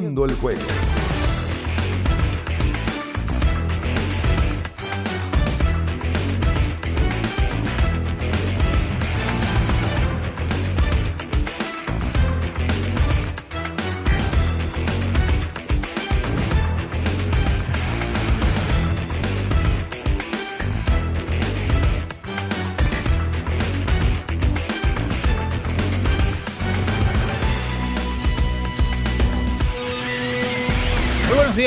Abriendo el juego.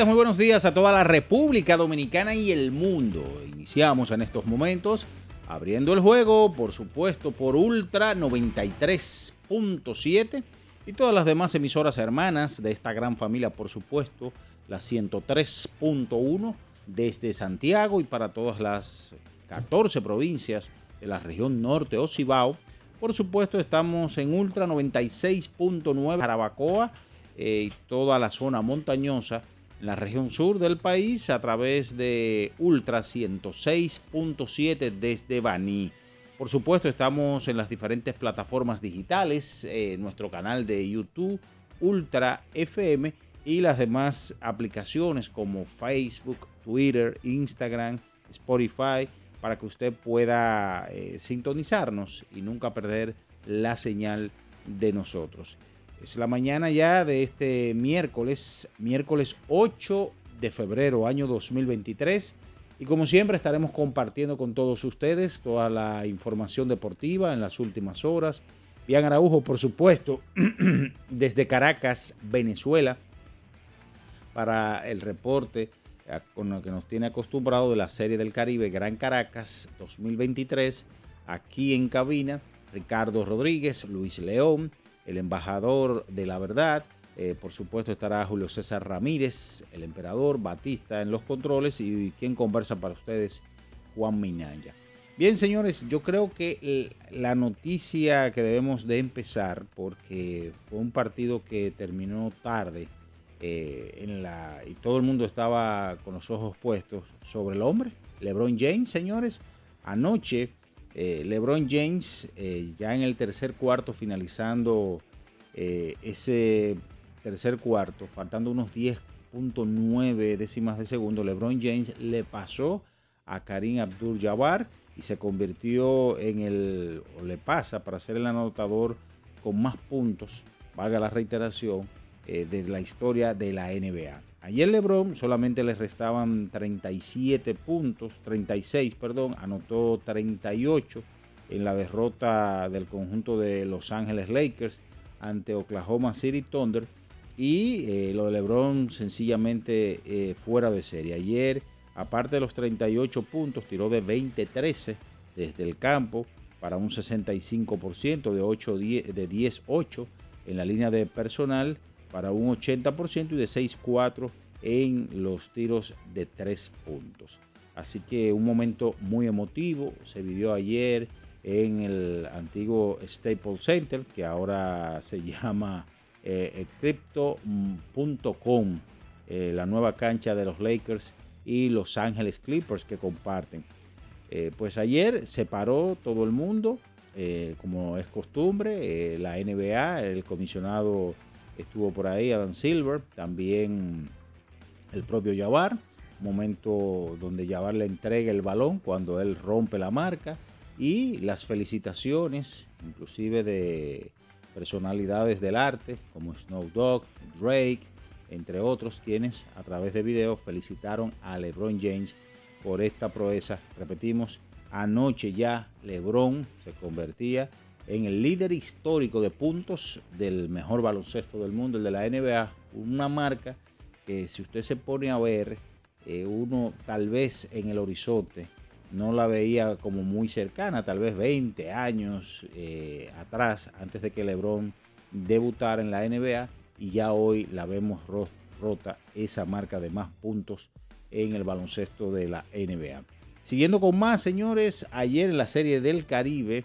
Muy buenos días a toda la República Dominicana y el mundo. Iniciamos en estos momentos abriendo el juego, por supuesto, por Ultra 93.7 y todas las demás emisoras hermanas de esta gran familia, por supuesto, la 103.1 desde Santiago y para todas las 14 provincias de la región norte o Cibao. Por supuesto, estamos en Ultra 96.9 Jarabacoa eh, y toda la zona montañosa la región sur del país a través de Ultra 106.7 desde Baní. Por supuesto, estamos en las diferentes plataformas digitales, eh, nuestro canal de YouTube, Ultra FM y las demás aplicaciones como Facebook, Twitter, Instagram, Spotify, para que usted pueda eh, sintonizarnos y nunca perder la señal de nosotros. Es la mañana ya de este miércoles, miércoles 8 de febrero, año 2023. Y como siempre estaremos compartiendo con todos ustedes toda la información deportiva en las últimas horas. Bian Araujo, por supuesto, desde Caracas, Venezuela, para el reporte eh, con lo que nos tiene acostumbrado de la Serie del Caribe Gran Caracas 2023. Aquí en cabina, Ricardo Rodríguez, Luis León, el embajador de la verdad. Eh, por supuesto estará Julio César Ramírez, el emperador Batista en los controles y quien conversa para ustedes, Juan Minaya. Bien, señores, yo creo que la noticia que debemos de empezar, porque fue un partido que terminó tarde eh, en la, y todo el mundo estaba con los ojos puestos sobre el hombre, LeBron James, señores. Anoche eh, LeBron James eh, ya en el tercer cuarto, finalizando eh, ese tercer cuarto, faltando unos 10.9 décimas de segundo, LeBron James le pasó a Karim Abdul-Jabbar y se convirtió en el, o le pasa para ser el anotador con más puntos, valga la reiteración, de la historia de la NBA. Ayer LeBron solamente le restaban 37 puntos, 36, perdón, anotó 38 en la derrota del conjunto de Los Ángeles Lakers ante Oklahoma City Thunder y eh, lo de LeBron sencillamente eh, fuera de serie. Ayer, aparte de los 38 puntos, tiró de 20-13 desde el campo para un 65% de 8 de 10-8 en la línea de personal para un 80% y de 6-4 en los tiros de 3 puntos. Así que un momento muy emotivo se vivió ayer en el antiguo Staples Center, que ahora se llama eh, Crypto.com, eh, la nueva cancha de los Lakers y Los Ángeles Clippers que comparten. Eh, pues ayer se paró todo el mundo, como es costumbre, la NBA, el comisionado estuvo por ahí, Adam Silver, también el propio Jabbar, momento donde Jabbar le entrega el balón cuando él rompe la marca y las felicitaciones, inclusive de personalidades del arte como Snow Dogg, Drake, entre otros, quienes a través de videos felicitaron a LeBron James por esta proeza. Repetimos, anoche ya LeBron se convertía en el líder histórico de puntos del mejor baloncesto del mundo, el de la NBA, una marca que si usted se pone a ver, eh, uno tal vez en el horizonte no la veía como muy cercana, tal vez 20 años eh, atrás, antes de que LeBron debutara en la NBA, y ya hoy la vemos rota esa marca de más puntos en el baloncesto de la NBA. Siguiendo con más, señores, ayer en la Serie del Caribe,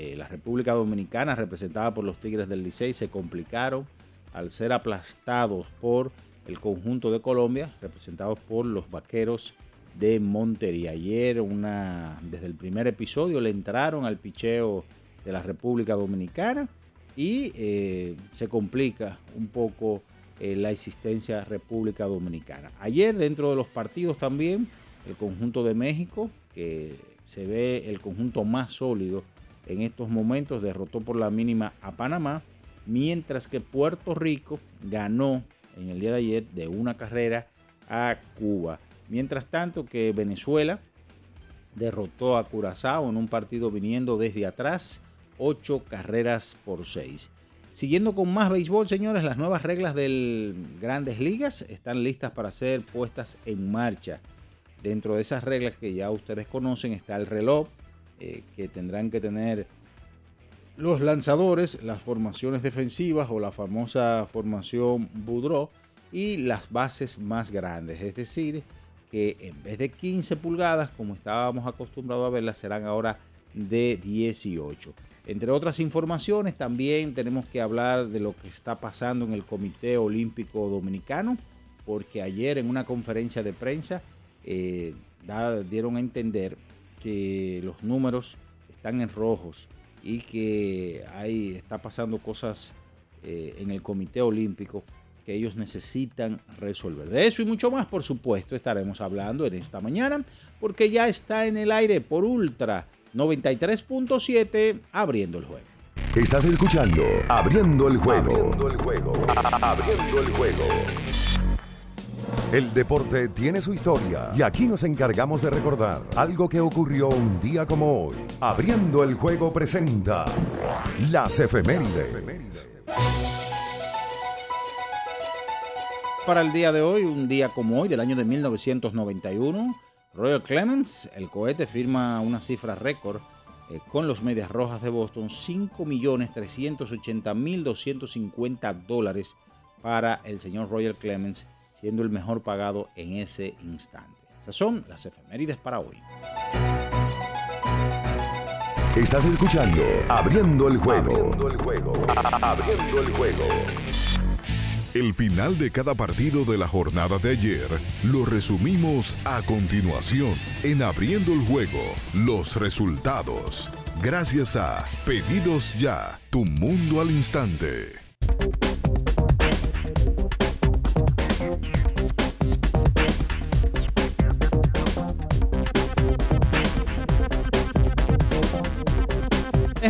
eh, la República Dominicana, representada por los Tigres del Licey, se complicaron al ser aplastados por el conjunto de Colombia, representados por los Vaqueros de Montería. Ayer, una, desde el primer episodio, le entraron al picheo de la República Dominicana y eh, se complica un poco eh, la existencia República Dominicana. Ayer, dentro de los partidos también, el conjunto de México, que se ve el conjunto más sólido en estos momentos, derrotó por la mínima a Panamá, mientras que Puerto Rico ganó en el día de ayer de una carrera a Cuba. Mientras tanto que Venezuela derrotó a Curazao en un partido viniendo desde atrás, ocho carreras por seis. Siguiendo con más béisbol, señores, las nuevas reglas del Grandes Ligas están listas para ser puestas en marcha. Dentro de esas reglas que ya ustedes conocen está el reloj, eh, que tendrán que tener los lanzadores, las formaciones defensivas o la famosa formación Boudreau y las bases más grandes, es decir, que en vez de 15 pulgadas, como estábamos acostumbrados a verlas, serán ahora de 18. Entre otras informaciones, también tenemos que hablar de lo que está pasando en el Comité Olímpico Dominicano, porque ayer en una conferencia de prensa eh, dieron a entender que los números están en rojos y que ahí está pasando cosas eh, en el Comité Olímpico que ellos necesitan resolver. De eso y mucho más, por supuesto, estaremos hablando en esta mañana, porque ya está en el aire por Ultra 93.7, abriendo el juego. Estás escuchando Abriendo el juego. Abriendo el juego. Abriendo el juego. El deporte tiene su historia y aquí nos encargamos de recordar algo que ocurrió un día como hoy. Abriendo el juego presenta las efemérides. para el día de hoy, un día como hoy, del año de 1991, Royal Clemens, el cohete, firma una cifra récord eh, con los Medias Rojas de Boston, 5.380.250 dólares para el señor Royal Clemens, siendo el mejor pagado en ese instante. Esas son las efemérides para hoy. Estás escuchando Abriendo el juego. Abriendo el juego. Abriendo el juego. El final de cada partido de la jornada de ayer lo resumimos a continuación en Abriendo el Juego, los resultados. Gracias a Pedidos Ya, tu mundo al instante.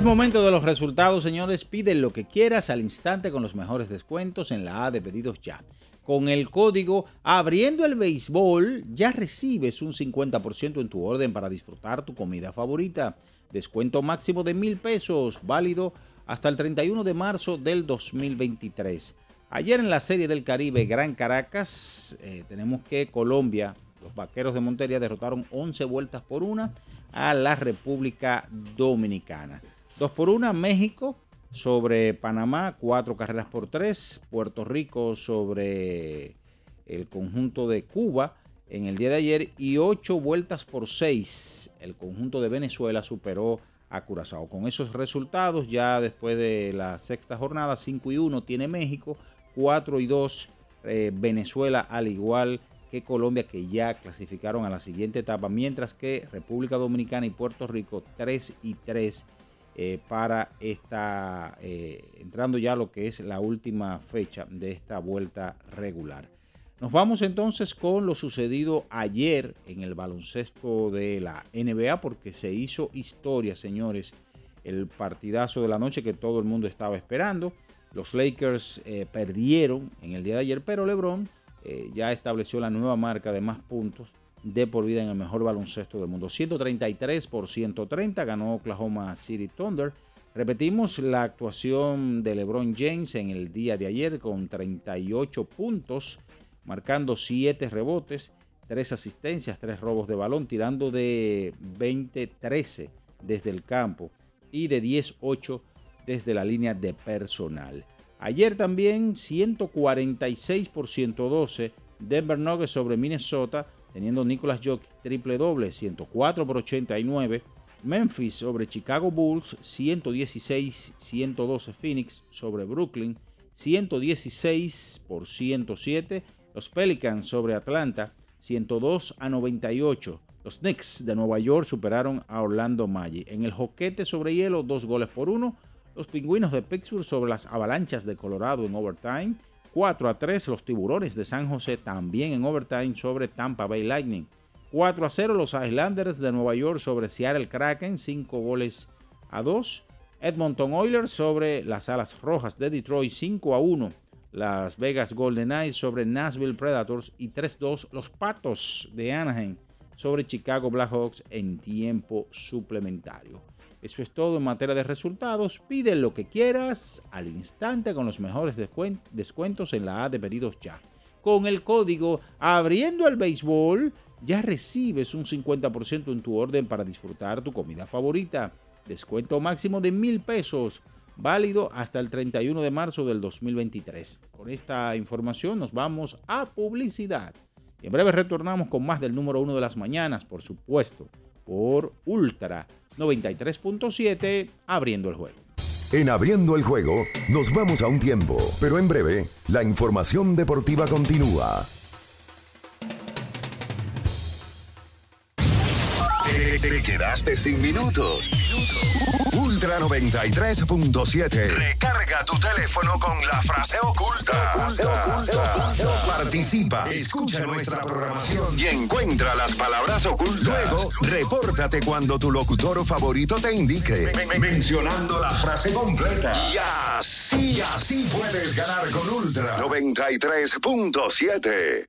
Es momento de los resultados, señores. Pide lo que quieras al instante con los mejores descuentos en la A de pedidos ya. Con el código Abriendo el Béisbol ya recibes un 50% en tu orden para disfrutar tu comida favorita. Descuento máximo de mil pesos, válido hasta el 31 de marzo del 2023. Ayer en la Serie del Caribe Gran Caracas eh, tenemos que Colombia, los Vaqueros de Montería derrotaron 11 vueltas por una a la República Dominicana. 2 por 1 México sobre Panamá, 4 carreras por 3. Puerto Rico sobre el conjunto de Cuba en el día de ayer y 8 vueltas por 6. El conjunto de Venezuela superó a Curazao. Con esos resultados, ya después de la sexta jornada, 5 y 1 tiene México, 4 y 2 eh, Venezuela, al igual que Colombia, que ya clasificaron a la siguiente etapa, mientras que República Dominicana y Puerto Rico, 3 y 3 eh, para esta, eh, entrando ya a lo que es la última fecha de esta vuelta regular. Nos vamos entonces con lo sucedido ayer en el baloncesto de la NBA porque se hizo historia, señores, el partidazo de la noche que todo el mundo estaba esperando. Los Lakers eh, perdieron en el día de ayer, pero LeBron ya estableció la nueva marca de más puntos de por vida en el mejor baloncesto del mundo. 133 por 130 ganó Oklahoma City Thunder. Repetimos la actuación de LeBron James en el día de ayer con 38 puntos marcando 7 rebotes, 3 asistencias, 3 robos de balón, tirando de 20-13 desde el campo y de 10-8 desde la línea de personal. Ayer también 146 por 112 Denver Nuggets sobre Minnesota, teniendo Nicolas Jokic triple doble, 104 por 89. Memphis sobre Chicago Bulls, 116-112 Phoenix sobre Brooklyn, 116 por 107 los Pelicans sobre Atlanta, 102 a 98. Los Knicks de Nueva York superaron a Orlando Magic. En el joquete sobre hielo, dos goles por uno. Los Pingüinos de Pittsburgh sobre las Avalanchas de Colorado en overtime. 4 a 3 los Tiburones de San José también en overtime sobre Tampa Bay Lightning. 4 a 0 los Islanders de Nueva York sobre Seattle Kraken, 5 goles a 2. Edmonton Oilers sobre las Alas Rojas de Detroit, 5 a 1 las Vegas Golden Knights sobre Nashville Predators y 3-2 los Patos de Anaheim sobre Chicago Blackhawks en tiempo suplementario. Eso es todo en materia de resultados. Pide lo que quieras al instante con los mejores descuentos en la A de pedidos ya. Con el código abriendo el béisbol ya recibes un 50% en tu orden para disfrutar tu comida favorita. Descuento máximo de mil pesos válido hasta el 31 de marzo del 2023. Con esta información nos vamos a publicidad. En breve retornamos con más del número uno de las mañanas, por supuesto, por Ultra 93.7, abriendo el juego. En abriendo el juego nos vamos a un tiempo, pero en breve la información deportiva continúa. Te, quedaste sin minutos. Ultra 93.7. Recarga tu teléfono con la frase oculta. Participa, escucha nuestra programación y encuentra las palabras ocultas. Luego, repórtate cuando tu locutor favorito te indique, mencionando la frase completa. Y así, así puedes ganar con Ultra 93.7.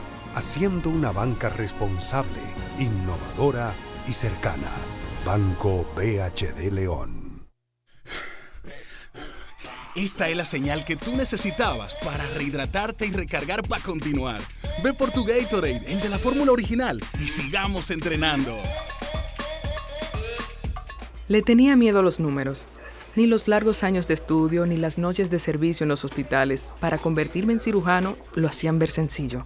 haciendo una banca responsable, innovadora y cercana. Banco BHD León. Esta es la señal que tú necesitabas para rehidratarte y recargar para continuar. Ve por tu Gatorade, el de la fórmula original, y sigamos entrenando. Le tenía miedo a los números. Ni los largos años de estudio ni las noches de servicio en los hospitales para convertirme en cirujano lo hacían ver sencillo.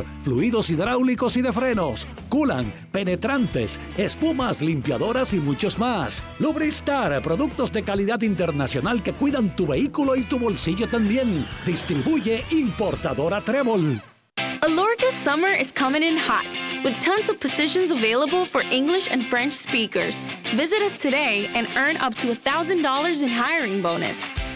fluidos hidráulicos y de frenos, culan, penetrantes, espumas, limpiadoras y muchos más. Lubristar, productos de calidad internacional que cuidan tu vehículo y tu bolsillo también. Distribuye importadora Trébol. Alorca's summer is coming in hot, with tons of positions available for English and French speakers. Visit us today and earn up to $1,000 in hiring bonus.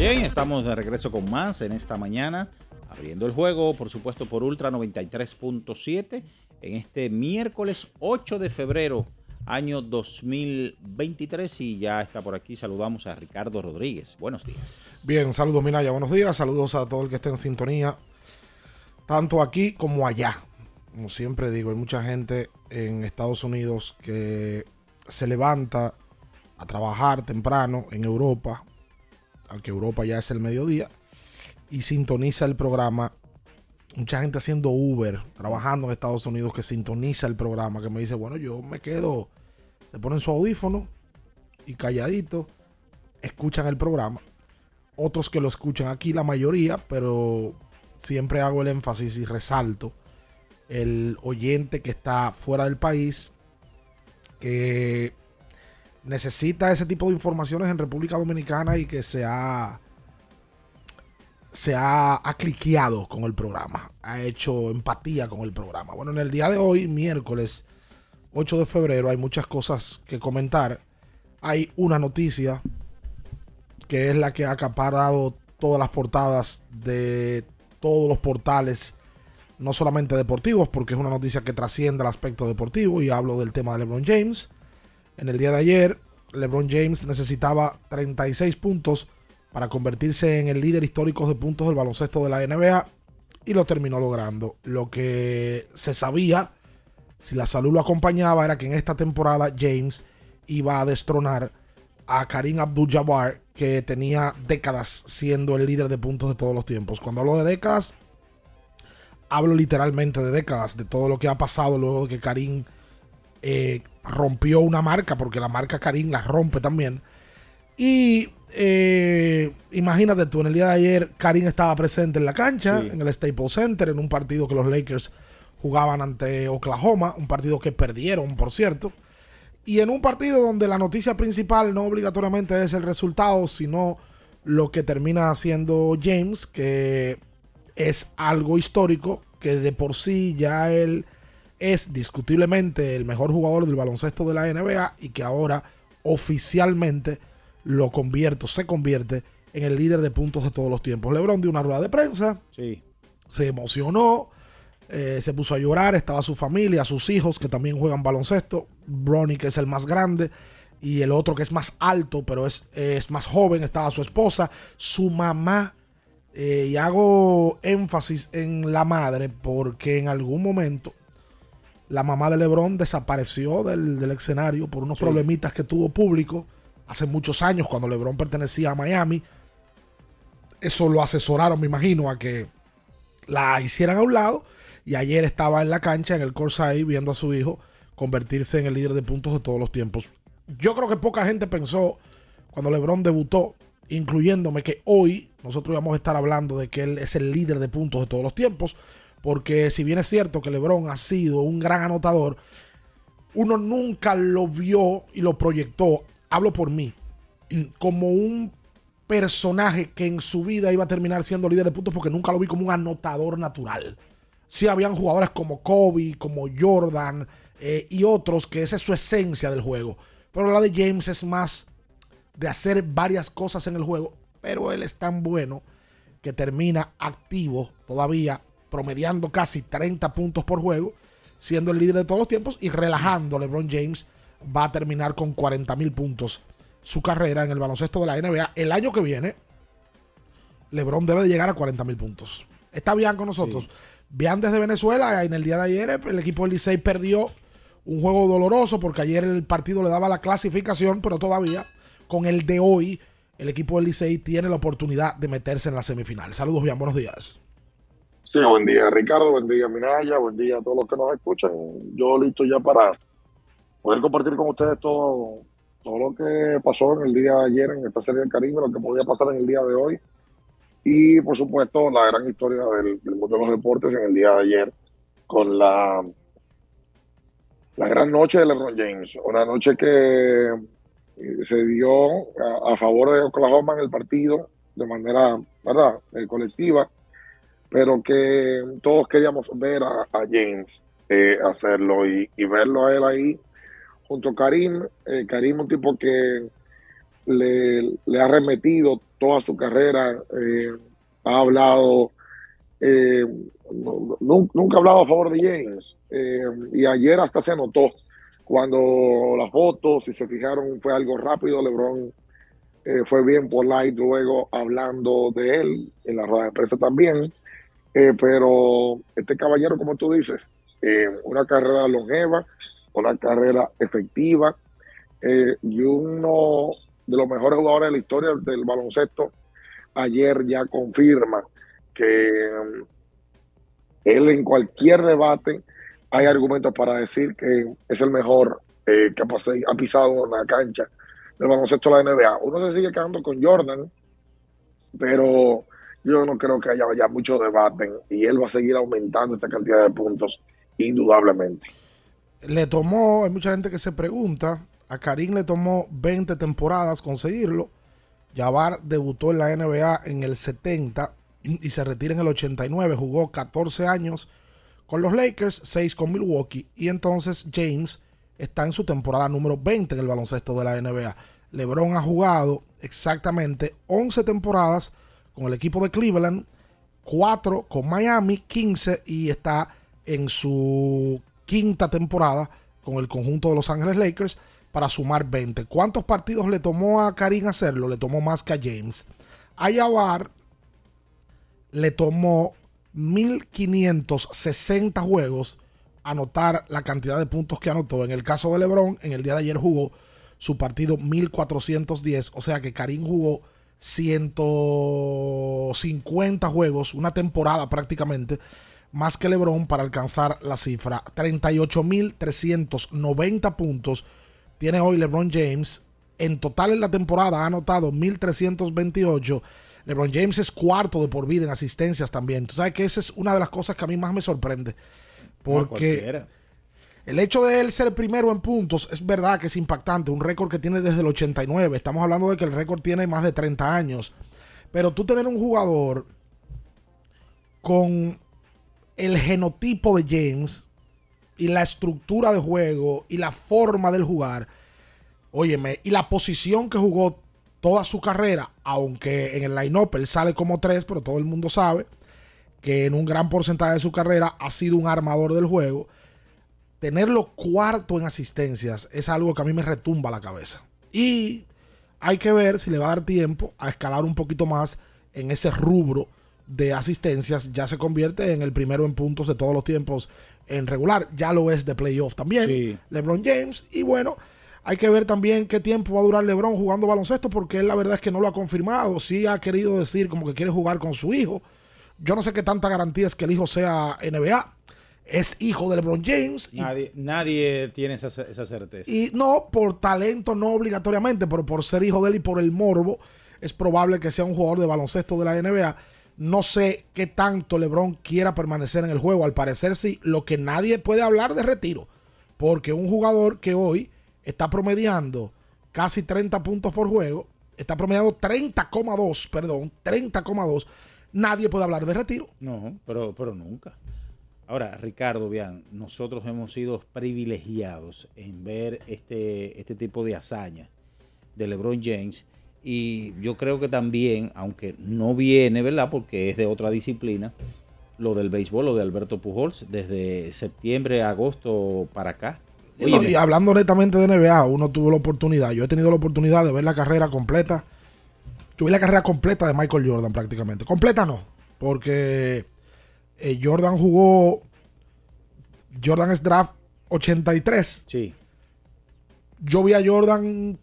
Bien, estamos de regreso con más en esta mañana, abriendo el juego, por supuesto, por Ultra 93.7 en este miércoles 8 de febrero, año 2023. Y ya está por aquí. Saludamos a Ricardo Rodríguez. Buenos días. Bien, saludos Minaya, buenos días. Saludos a todo el que esté en sintonía, tanto aquí como allá. Como siempre digo, hay mucha gente en Estados Unidos que se levanta a trabajar temprano en Europa, aunque Europa ya es el mediodía, y sintoniza el programa mucha gente haciendo Uber, trabajando en Estados Unidos, que sintoniza el programa, que me dice, bueno, yo me quedo, se ponen su audífono y calladito, escuchan el programa. Otros que lo escuchan aquí, la mayoría, pero siempre hago el énfasis y resalto el oyente que está fuera del país, que necesita ese tipo de informaciones en República Dominicana y que se ha se ha, cliqueado con el programa, ha hecho empatía con el programa. Bueno, en el día de hoy, miércoles 8 de febrero, hay muchas cosas que comentar. Hay una noticia que es la que ha acaparado todas las portadas de todos los portales, no solamente deportivos, porque es una noticia que trasciende el aspecto deportivo y hablo del tema de LeBron James. En el día de ayer, LeBron James necesitaba 36 puntos para convertirse en el líder histórico de puntos del baloncesto de la NBA y lo terminó logrando. Lo que se sabía, si la salud lo acompañaba, era que en esta temporada James iba a destronar a Karim Abdul-Jabbar, que tenía décadas siendo el líder de puntos de todos los tiempos. Cuando hablo de décadas, hablo literalmente de décadas, de todo lo que ha pasado luego de que Karim eh, rompió una marca, porque la marca Karim la rompe también. Y eh, imagínate tú, en el día de ayer, Karim estaba presente en la cancha, en el Staples Center, en un partido que los Lakers jugaban ante Oklahoma, un partido que perdieron, por cierto. Y en un partido donde la noticia principal no obligatoriamente es el resultado, sino lo que termina haciendo James, que es algo histórico, que de por sí ya él es discutiblemente el mejor jugador del baloncesto de la NBA y que ahora oficialmente lo convierte, se convierte en el líder de puntos de todos los tiempos. LeBron dio una rueda de prensa, Sí. se emocionó, eh, se puso a llorar, estaba su familia, sus hijos que también juegan baloncesto, Bronny que es el más grande y el otro que es más alto pero es, es más joven, estaba su esposa, su mamá. eh, y hago énfasis en la madre porque en algún momento la mamá de Lebron desapareció del, del escenario por unos Sí. problemitas que tuvo público hace muchos años cuando Lebron pertenecía a Miami. Eso lo asesoraron, me imagino, a que la hicieran a un lado. Y ayer estaba en la cancha, en el Corsay, viendo a su hijo convertirse en el líder de puntos de todos los tiempos. Yo creo que poca gente pensó cuando LeBron debutó, incluyéndome, que hoy nosotros íbamos a estar hablando de que él es el líder de puntos de todos los tiempos. Porque si bien es cierto que LeBron ha sido un gran anotador, uno nunca lo vio y lo proyectó, hablo por mí, como un personaje que en su vida iba a terminar siendo líder de puntos porque nunca lo vi como un anotador natural. Sí habían jugadores como Kobe, como Jordan eh, y otros que esa es su esencia del juego. Pero la de James es más de hacer varias cosas en el juego, pero él es tan bueno que termina activo todavía, promediando casi 30 puntos por juego, siendo el líder de todos los tiempos y relajando LeBron James va a terminar con 40 mil puntos su carrera en el baloncesto de la NBA. El año que viene, LeBron debe de llegar a 40 mil puntos. Está bien con nosotros. Bien desde Venezuela, en el día de ayer el equipo del Licey perdió un juego doloroso porque ayer el partido le daba la clasificación, pero todavía con el de hoy el equipo del Licey tiene la oportunidad de meterse en la semifinal. Saludos, bien, buenos días. Sí, buen día Ricardo, buen día Minaya, buen día a todos los que nos escuchan. Yo listo ya para poder compartir con ustedes todo, todo lo que pasó en el día de ayer en esta serie del Caribe, lo que podía pasar en el día de hoy y por supuesto la gran historia del, mundo de los deportes en el día de ayer con la, la gran noche de LeBron James, una noche que eh, se dio a, a favor de Oklahoma en el partido de manera ¿verdad? Eh, colectiva pero que todos queríamos ver a, James eh, hacerlo y, verlo a él ahí junto a Karim. Eh, Karim, un tipo que le, ha remetido toda su carrera, eh, ha hablado, no- nunca ha hablado a favor de James. y ayer hasta se notó cuando las fotos, si se fijaron, fue algo rápido. LeBron fue bien por light luego hablando de él en la rueda de prensa también. Eh, pero este caballero, como tú dices, eh, una carrera longeva, una carrera efectiva eh, y uno de los mejores jugadores de la historia del baloncesto, ayer ya confirma que mm, él en cualquier debate hay argumentos para decir que es el mejor que ha, pisado una cancha del baloncesto de la NBA. Uno se sigue quedando con Jordan, pero yo no creo que haya ya mucho debate y él va a seguir aumentando esta cantidad de puntos indudablemente. Le tomó, hay mucha gente que se pregunta, a Karim le tomó 20 temporadas conseguirlo. Jabbar debutó en la NBA en el 70 y se retira en el 89. Jugó 14 años con los Lakers, 6 con Milwaukee. Y entonces James está en su temporada número 20 en el baloncesto de la NBA. LeBron ha jugado exactamente 11 temporadas con el equipo de Cleveland, 4 con Miami, 15 y está en su quinta temporada con el conjunto de Los Ángeles Lakers para sumar 20. ¿Cuántos partidos le tomó a Karim hacerlo? Le tomó más que a James. A le tomó 1560 juegos anotar la cantidad de puntos que anotó. En el caso de LeBron, en el día de ayer jugó su partido 1410, o sea que Karim jugó 150 juegos, una temporada prácticamente, más que LeBron para alcanzar la cifra. 38.390 puntos tiene hoy LeBron James. En total en la temporada ha anotado 1.328. LeBron James es cuarto de por vida en asistencias también. Tú sabes que esa es una de las cosas que a mí más me sorprende. Porque. El hecho de él ser primero en puntos es verdad que es impactante, un récord que tiene desde el 89. Estamos hablando de que el récord tiene más de 30 años. Pero tú tener un jugador con el genotipo de James y la estructura de juego y la forma del jugar, óyeme, y la posición que jugó toda su carrera, aunque en el line-up él sale como tres, pero todo el mundo sabe que en un gran porcentaje de su carrera ha sido un armador del juego. Tenerlo cuarto en asistencias es algo que a mí me retumba la cabeza. Y hay que ver si le va a dar tiempo a escalar un poquito más en ese rubro de asistencias. Ya se convierte en el primero en puntos de todos los tiempos en regular. Ya lo es de playoff también. LeBron James. Y bueno, hay que ver también qué tiempo va a durar LeBron jugando baloncesto, porque él la verdad es que no lo ha confirmado. Sí ha querido decir como que quiere jugar con su hijo. Yo no sé qué tanta garantía es que el hijo sea NBA. Es hijo de LeBron James. Nadie, nadie tiene esa, esa certeza. Y no por talento, no obligatoriamente, pero por ser hijo de él y por el morbo, es probable que sea un jugador de baloncesto de la NBA. No sé qué tanto LeBron quiera permanecer en el juego. Al parecer sí, lo que nadie puede hablar de retiro. Porque un jugador que hoy está promediando casi 30 puntos por juego, está promediando 30,2, perdón, 30,2, nadie puede hablar de retiro. No, pero, pero nunca. Ahora, Ricardo, vean, nosotros hemos sido privilegiados en ver este, este tipo de hazaña de LeBron James. Y yo creo que también, aunque no viene, ¿verdad? Porque es de otra disciplina, lo del béisbol, lo de Alberto Pujols, desde septiembre, agosto para acá. y hablando netamente de NBA, uno tuvo la oportunidad, yo he tenido la oportunidad de ver la carrera completa. Tuve la carrera completa de Michael Jordan prácticamente. Completa no, porque eh, Jordan jugó. Jordan es draft 83. Sí. Yo vi a Jordan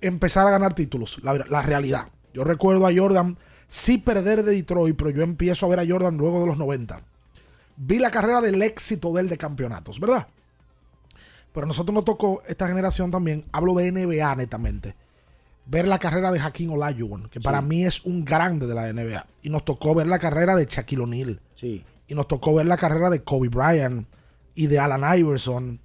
empezar a ganar títulos, la, la, realidad. Yo recuerdo a Jordan sí perder de Detroit, pero yo empiezo a ver a Jordan luego de los 90. Vi la carrera del éxito de él de campeonatos, ¿verdad? Pero a nosotros nos tocó esta generación también, hablo de NBA netamente, ver la carrera de Hakeem Olajuwon, que para mí es un grande de la NBA. Y nos tocó ver la carrera de Shaquille O'Neal. Sí y nos tocó ver la carrera de Kobe Bryant y de Alan Iverson.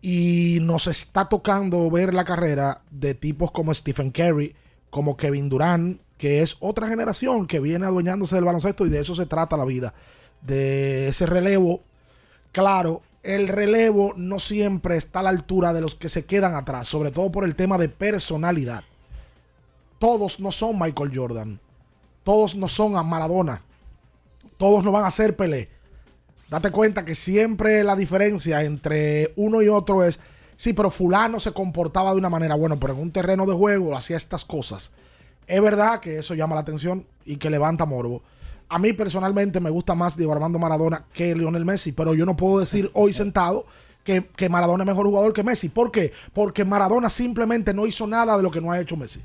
Y nos está tocando ver la carrera de tipos como Stephen Curry, como Kevin Durant, que es otra generación que viene adueñándose del baloncesto y de eso se trata la vida. De ese relevo. Claro, el relevo no siempre está a la altura de los que se quedan atrás, sobre todo por el tema de personalidad. Todos no son Michael Jordan. Todos no son a Maradona todos no van a ser Pelé. Date cuenta que siempre la diferencia entre uno y otro es, sí, pero fulano se comportaba de una manera, bueno, pero en un terreno de juego hacía estas cosas. Es verdad que eso llama la atención y que levanta morbo. A mí personalmente me gusta más Diego Armando Maradona que Lionel Messi, pero yo no puedo decir hoy sentado que, que Maradona es mejor jugador que Messi. ¿Por qué? Porque Maradona simplemente no hizo nada de lo que no ha hecho Messi.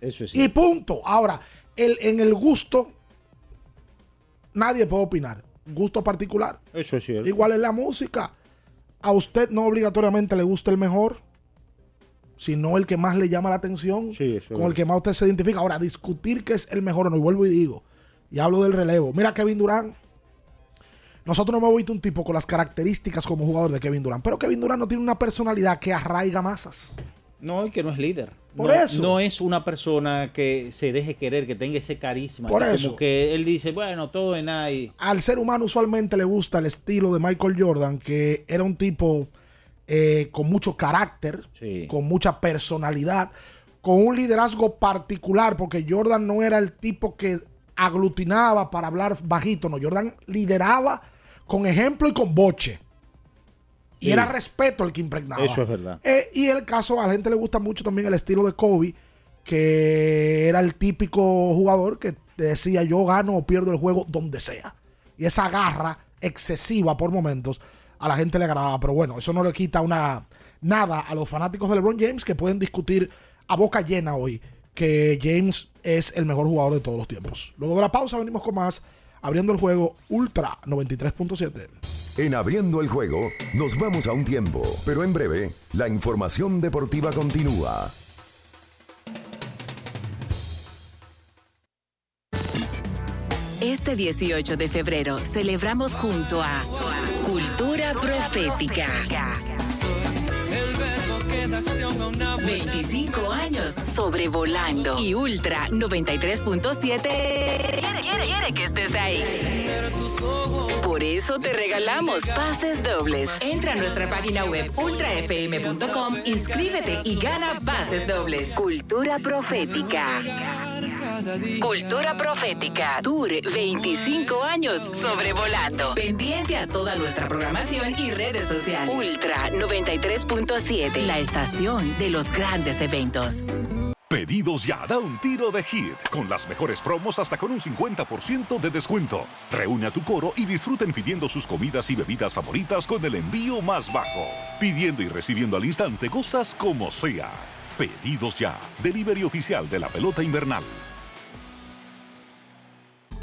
Eso es y punto. Ahora, el, en el gusto nadie puede opinar. Gusto particular. Eso es cierto. Igual es la música. A usted no obligatoriamente le gusta el mejor, sino el que más le llama la atención, con el que más usted se identifica. Ahora, discutir qué es el mejor o no, y vuelvo y digo, y hablo del relevo. Mira Kevin Durant. Nosotros no hemos visto un tipo con las características como jugador de Kevin Durant, pero Kevin Durant no tiene una personalidad que arraiga masas. No, y que no es líder. Por no, eso. No es una persona que se deje querer, que tenga ese carisma. Por Como eso. que él dice, bueno, todo en ahí. Al ser humano usualmente le gusta el estilo de Michael Jordan, que era un tipo eh, con mucho carácter, Sí. con mucha personalidad, con un liderazgo particular, porque Jordan no era el tipo que aglutinaba para hablar bajito, no, Jordan lideraba con ejemplo y con boche. Y Sí. era respeto el que impregnaba. Eso es verdad. Eh, y el caso, a la gente le gusta mucho también el estilo de Kobe, que era el típico jugador que decía yo gano o pierdo el juego donde sea. Y esa garra excesiva por momentos a la gente le agradaba. Pero bueno, eso no le quita una nada a los fanáticos de LeBron James que pueden discutir a boca llena hoy que James es el mejor jugador de todos los tiempos. Luego de la pausa venimos con más abriendo el juego Ultra 93.7. En abriendo el juego, nos vamos a un tiempo, pero en breve, la información deportiva continúa. Este Este 18 de febrero celebramos junto a Cultura Profética. 25 años sobrevolando y Ultra 93.7 quiere, quiere que estés ahí. Por eso te regalamos pases dobles. Entra a nuestra página web ultrafm.com, inscríbete y gana pases dobles. Cultura Profética. Cultura Profética. Tour 25 años sobrevolando. Pendiente a toda nuestra programación y redes sociales. Ultra 93.7. La estación de los grandes eventos. Pedidos ya, da un tiro de hit, con las mejores promos hasta con un 50% de descuento. Reúne a tu coro y disfruten pidiendo sus comidas y bebidas favoritas con el envío más bajo. Pidiendo y recibiendo al instante cosas como sea. Pedidos ya, delivery oficial de la pelota invernal.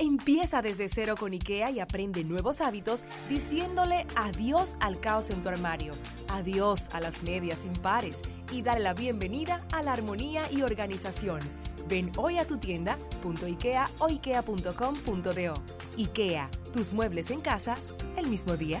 Empieza desde cero con IKEA y aprende nuevos hábitos diciéndole adiós al caos en tu armario, adiós a las medias impares y dale la bienvenida a la armonía y organización. Ven hoy a tu tienda .ikea o ikea.com.do. IKEA, tus muebles en casa el mismo día.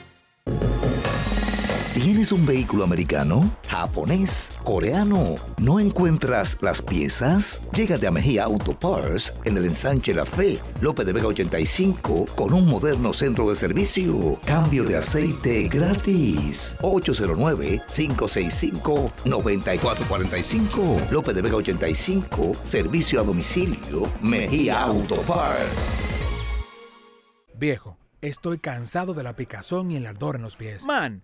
¿Tienes un vehículo americano, japonés, coreano? ¿No encuentras las piezas? Llégate a Mejía Auto Parts en el ensanche La Fe, López de Vega 85, con un moderno centro de servicio. Cambio de aceite gratis. 809-565-9445. López de Vega 85, servicio a domicilio. Mejía Auto Parts. Viejo, estoy cansado de la picazón y el ardor en los pies. Man.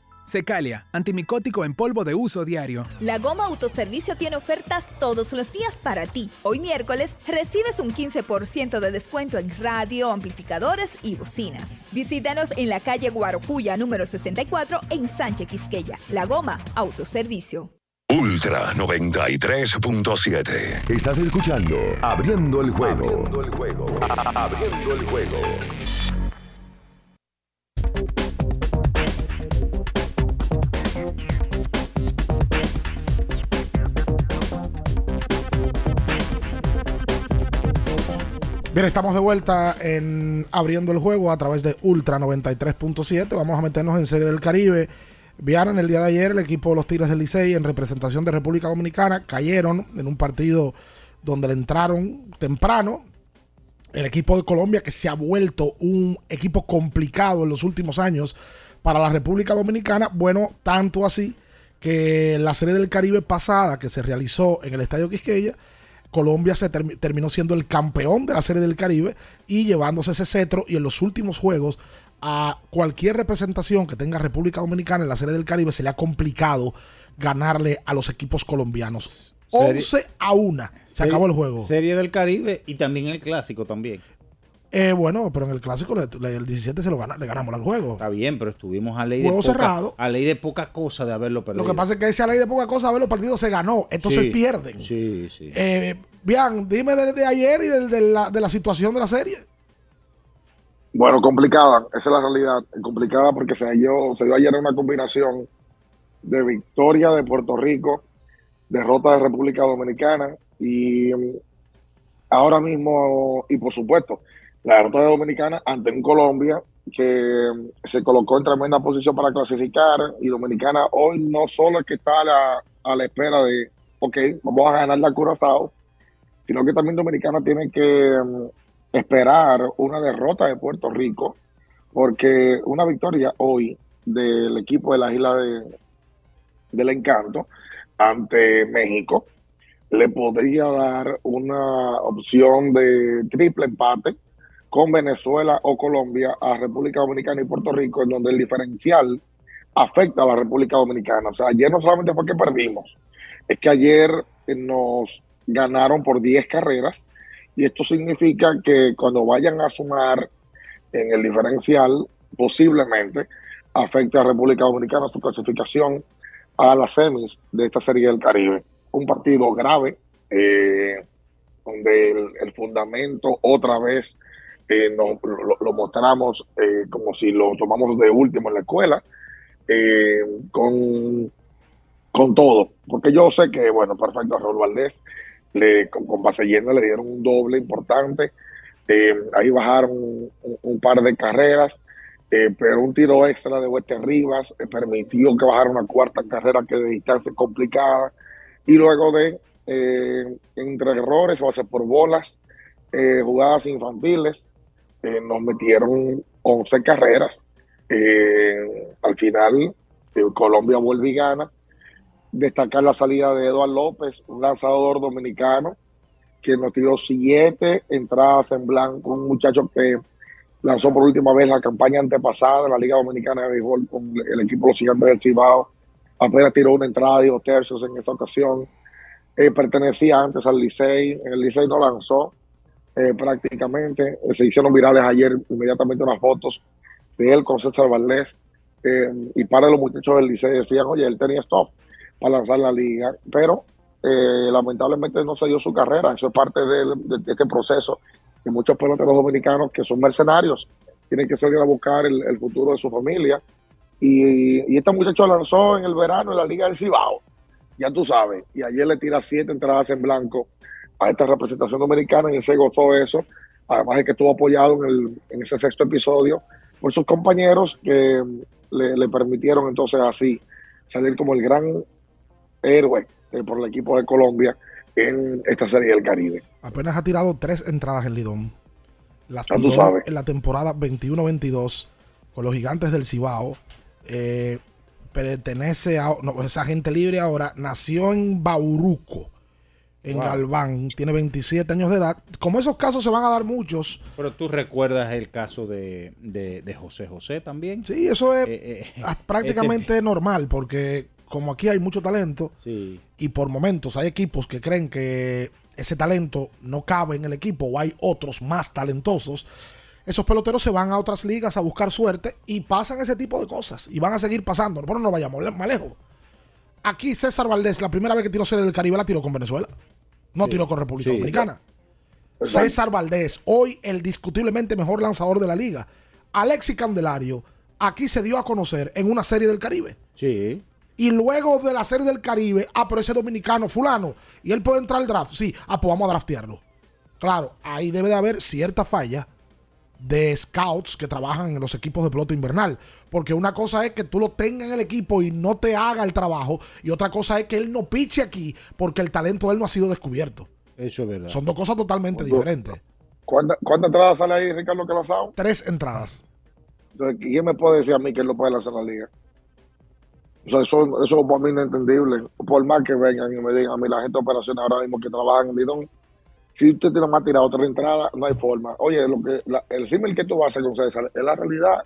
Secalia, antimicótico en polvo de uso diario. La Goma Autoservicio tiene ofertas todos los días para ti. Hoy miércoles recibes un 15% de descuento en radio, amplificadores y bocinas. Visítanos en la calle Guarocuya número 64 en Sánchez Quisqueya. La Goma Autoservicio. Ultra 93.7. Estás escuchando Abriendo el juego. Abriendo el juego. Abriendo el juego. Bien, estamos de vuelta en abriendo el juego a través de Ultra 93.7. Vamos a meternos en Serie del Caribe. Vieron el día de ayer el equipo de los Tigres del Licey en representación de República Dominicana. Cayeron en un partido donde le entraron temprano. El equipo de Colombia que se ha vuelto un equipo complicado en los últimos años para la República Dominicana. Bueno, tanto así que la Serie del Caribe pasada que se realizó en el Estadio Quisqueya, Colombia se termi- terminó siendo el campeón de la Serie del Caribe y llevándose ese cetro y en los últimos juegos a cualquier representación que tenga República Dominicana en la Serie del Caribe se le ha complicado ganarle a los equipos colombianos. Serie- 11 a 1. Se Serie- acabó el juego. Serie del Caribe y también el clásico también. Eh, bueno, pero en el clásico le- le- el 17 se lo gana, le ganamos al juego. Está bien, pero estuvimos a ley de poca, cerrado. a ley de poca cosa de haberlo perdido. Lo que pasa es que esa ley de poca cosa, a ver, los partidos se ganó, entonces Sí, pierden. Sí, sí. Eh, bien, dime de, de ayer y de, la, de la situación de la serie. Bueno, complicada, esa es la realidad. Complicada porque se dio, se dio ayer una combinación de victoria de Puerto Rico, derrota de República Dominicana y mm, ahora mismo, y por supuesto, la derrota de Dominicana ante un Colombia que mm, se colocó en tremenda posición para clasificar y Dominicana hoy no solo es que está a la, espera de, ok, vamos a ganar la Curazao, sino que también Dominicana tiene que mm, esperar una derrota de Puerto Rico, porque una victoria hoy del equipo de la isla de, del encanto ante México le podría dar una opción de triple empate con Venezuela o Colombia a República Dominicana y Puerto Rico, en donde el diferencial afecta a la República Dominicana. O sea, ayer no solamente fue que perdimos, es que ayer eh, nos ganaron por 10 carreras y esto significa que cuando vayan a sumar en el diferencial, posiblemente afecte a República Dominicana su clasificación a las semis de esta serie del Caribe. Un partido grave, eh, donde el, el fundamento otra vez eh, nos- lo, mostramos eh, como si lo tomamos de último en la escuela, eh, con, con todo. Porque yo sé que, bueno, perfecto, a Raúl Valdés le, con, base llena le dieron un doble importante. Eh, ahí bajaron un, par de carreras, eh, pero un tiro extra de Hueste Rivas permitió que bajara una cuarta carrera que de distancia complicada. Y luego de, entre errores, base por bolas, jugadas infantiles, eh, nos metieron 11 carreras. Eh, al final, eh, Colombia vuelve y gana. Destacar la salida de Eduardo López, un lanzador dominicano que nos tiró siete entradas en blanco, un muchacho que lanzó por última vez la campaña antepasada en la Liga Dominicana de Béisbol con el equipo los Gigantes del Cibao. Apenas tiró una entrada de dos tercios en esa ocasión. Eh, pertenecía antes al Licey, en el Licey no lanzó eh, prácticamente. Eh, se hicieron virales ayer inmediatamente unas fotos de él con César Valdés eh, y para los muchachos del Licey decían, oye, él tenía stop para lanzar la liga, pero lamentablemente no se su carrera. Eso es parte de, este proceso de muchos peloteros dominicanos que son mercenarios, tienen que salir a buscar el, el futuro de su familia. Y, y este muchacho lanzó en el verano en la Liga del Cibao, ya tú sabes, y ayer le tira siete entradas en blanco a esta representación dominicana y él se gozó de eso. Además de que estuvo apoyado en, el, en ese sexto episodio por sus compañeros que le, le permitieron entonces así salir como el gran héroe eh, por el equipo de Colombia en esta serie del Caribe. Apenas ha tirado tres entradas en Lidón. Las Ya tú tiró sabes. en la temporada 21-22 con los gigantes del Cibao. Eh, pertenece a no, es agente libre ahora. Nació en Bauruco, en Wow. Galván. Tiene 27 años de edad. Como esos casos se van a dar muchos. Pero tú recuerdas el caso de, de, de José José también. Sí, eso es Eh, eh, ah, prácticamente normal porque como aquí hay mucho talento Sí. y por momentos hay equipos que creen que ese talento no cabe en el equipo o hay otros más talentosos, esos peloteros se van a otras ligas a buscar suerte y pasan ese tipo de cosas y van a seguir pasando. Pero no vayamos más lejos. Aquí César Valdés, la primera vez que tiró serie del Caribe, la tiró con Venezuela. No tiró con República. Dominicana. César Valdés, hoy el discutiblemente mejor lanzador de la liga. Alexis Candelario, aquí se dio a conocer en una serie del Caribe. Sí. Y luego de la serie del Caribe, ah, pero ese dominicano, fulano, y él puede entrar al draft. Sí, ah, pues vamos a draftearlo. Claro, ahí debe de haber cierta falla de scouts que trabajan en los equipos de pelota invernal. Porque una cosa es que tú lo tengas en el equipo y no te haga el trabajo. Y otra cosa es que él no piche aquí porque el talento de él no ha sido descubierto. Eso es verdad. Son dos cosas totalmente diferentes. ¿Cuántas cuántas entradas sale ahí, Ricardo, que lanzado? Tres entradas. Entonces, ¿quién me puede decir a mí que él no puede lanzar la liga? O sea, eso, eso para mí no es entendible. Por más que vengan y me digan a mí la gente de operaciones ahora mismo que trabajan en Lidón, si usted tiene más tirado otra entrada, no hay forma. Oye, lo que la- el símil que tú vas a hacer con César es la realidad.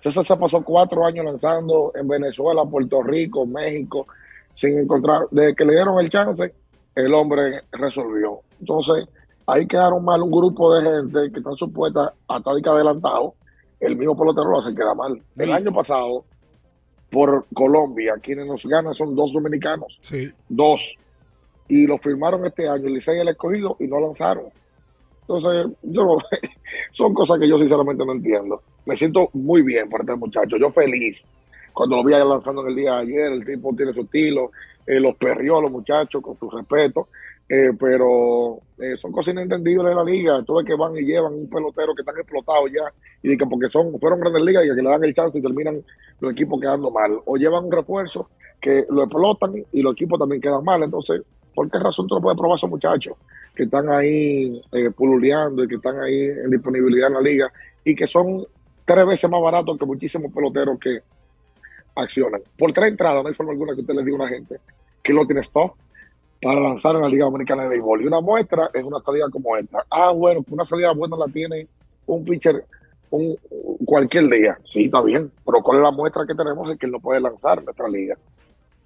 César se pasó cuatro años lanzando en Venezuela, Puerto Rico, México, sin encontrar. Desde que le dieron el chance, el hombre resolvió. Entonces, ahí quedaron mal un grupo de gente que están supuestas a tádica adelantado. El mismo pelotero lo hace queda mal. El año pasado, por Colombia, quienes nos ganan son dos dominicanos. Sí. Dos. Y lo firmaron este año, el Licey el escogido, y no lanzaron. Entonces, yo no- son cosas que yo sinceramente no entiendo. Me siento muy bien por este muchacho, yo feliz. Cuando lo vi lanzando en el día de ayer, el tipo tiene su estilo, eh, los perrió a los muchachos con su respeto, eh, pero eh, son cosas inentendibles de la liga. Tú ves que van y llevan un pelotero que están explotados ya, y de que porque son, fueron grandes ligas y que le dan el chance y terminan los equipos quedando mal. O llevan un refuerzo que lo explotan y los equipos también quedan mal. Entonces, ¿por qué razón tú no puedes probar a esos muchachos que están ahí eh, pululeando y que están ahí en disponibilidad en la liga y que son tres veces más baratos que muchísimos peloteros que accionan? Por tres entradas, no hay forma alguna que usted le diga a una gente que no tiene stock para lanzar en la Liga Dominicana de Béisbol. Y una muestra es una salida como esta. Ah, bueno, una salida buena la tiene un pitcher un, cualquier día. Sí, está bien. Pero ¿cuál es la muestra que tenemos de que él no puede lanzar nuestra liga?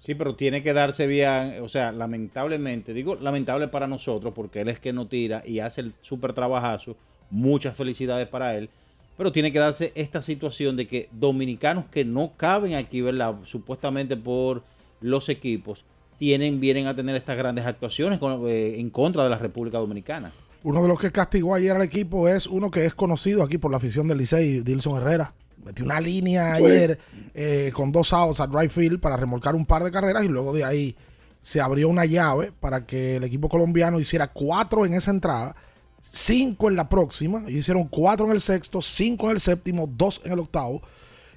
Sí, pero tiene que darse bien, o sea, lamentablemente, digo lamentable para nosotros porque él es que no tira y hace el súper trabajazo, muchas felicidades para él, pero tiene que darse esta situación de que dominicanos que no caben aquí, ¿verdad? Supuestamente por los equipos, tienen, vienen a tener estas grandes actuaciones eh, en contra de la República Dominicana. Uno de los que castigó ayer al equipo es uno que es conocido aquí por la afición del Licey, Dilson Herrera. Metió una línea ayer eh, con dos outs a drive field para remolcar un par de carreras y luego de ahí se abrió una llave para que el equipo colombiano hiciera cuatro en esa entrada, cinco en la próxima. Ellos hicieron cuatro en el sexto, cinco en el séptimo, dos en el octavo.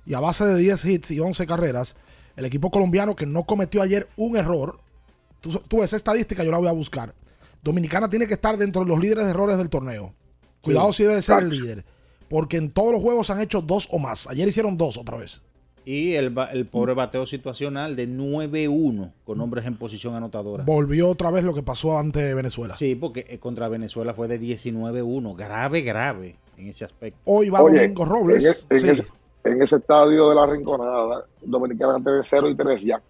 Y a base de 10 hits y 11 carreras, el equipo colombiano que no cometió ayer un error, tú, tú esa estadística yo la voy a buscar. Dominicana tiene que estar dentro de los líderes de errores del torneo. Cuidado si debe ser el líder. Porque en todos los juegos han hecho dos o más. Ayer hicieron dos otra vez. Y el, pobre bateo situacional de 9-1 con hombres en posición anotadora. Volvió otra vez lo que pasó ante Venezuela. Sí, porque eh, contra Venezuela fue de 19-1. Grave, grave en ese aspecto. Hoy va Oye, Domingo Robles. En, e- en Sí. ese, en ese estadio de la Rinconada, Dominicana antes de 0 y 3 ya.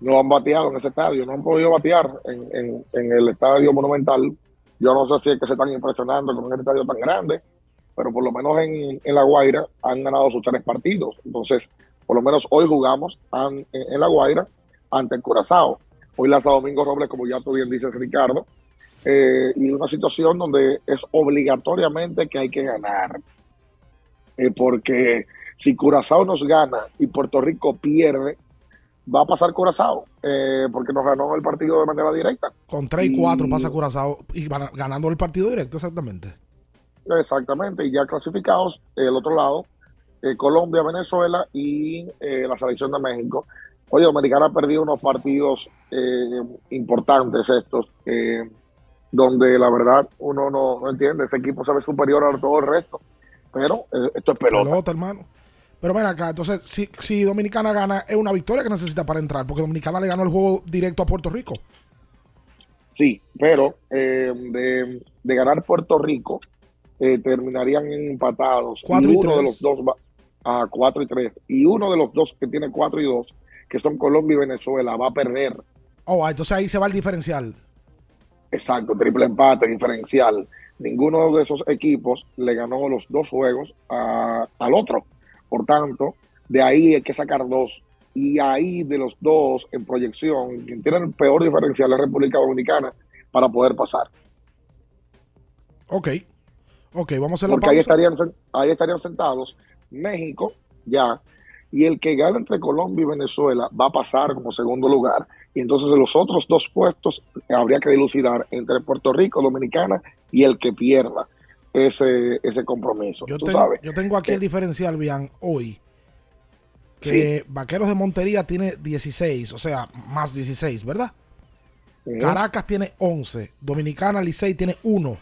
No han bateado en ese estadio, no han podido batear en, en- en el estadio monumental. Yo no sé si es que se están impresionando con un estadio tan grande, pero por lo menos en, en La Guaira han ganado sus tres partidos. Entonces, por lo menos hoy jugamos en, en La Guaira ante el Curazao. Hoy lanza Domingo Robles, como ya tú bien dices, Ricardo, eh, y una situación donde es obligatoriamente que hay que ganar. Eh, porque si Curazao nos gana y Puerto Rico pierde, va a pasar Curazao, eh, porque nos ganó el partido de manera directa. Con 3 y 4 Y- pasa Curazao y van ganando el partido directo, exactamente. Exactamente, y ya clasificados, el otro lado, eh, Colombia, Venezuela y eh, la selección de México. Oye, Dominicana ha perdido unos partidos eh, importantes estos, donde la verdad uno no, no entiende, ese equipo se ve superior a todo el resto, pero esto es pelota. Pelota, hermano. Pero ven acá, entonces, si, si Dominicana gana, es una victoria que necesita para entrar, porque Dominicana le ganó el juego directo a Puerto Rico. Sí, pero de, de ganar Puerto Rico, eh, terminarían empatados. Cuatro y uno de tres. los dos va a 4 y 3. Y uno de los dos que tiene 4 y 2, que son Colombia y Venezuela, va a perder. Oh, ah, entonces ahí se va el diferencial. Exacto, triple empate, diferencial. Ninguno de esos equipos le ganó los dos juegos a- al otro. Por tanto, de ahí hay que sacar dos. Y ahí de los dos en proyección, quien tiene el peor diferencial es República Dominicana para poder pasar. Ok. Ok, vamos a hacer la porque ahí pausa. estarían, sen- ahí estarían sentados México ya y el que gane entre Colombia y Venezuela va a pasar como segundo lugar. Y entonces los otros dos puestos habría que dilucidar entre Puerto Rico, Dominicana y el que pierda ese, ese compromiso. Yo, ¿tú tengo, sabes? yo tengo aquí Eh, el diferencial, bien, hoy. Que Vaqueros de Montería tiene 16, o sea, más 16, ¿verdad? Caracas tiene 11, Dominicana Licey tiene 1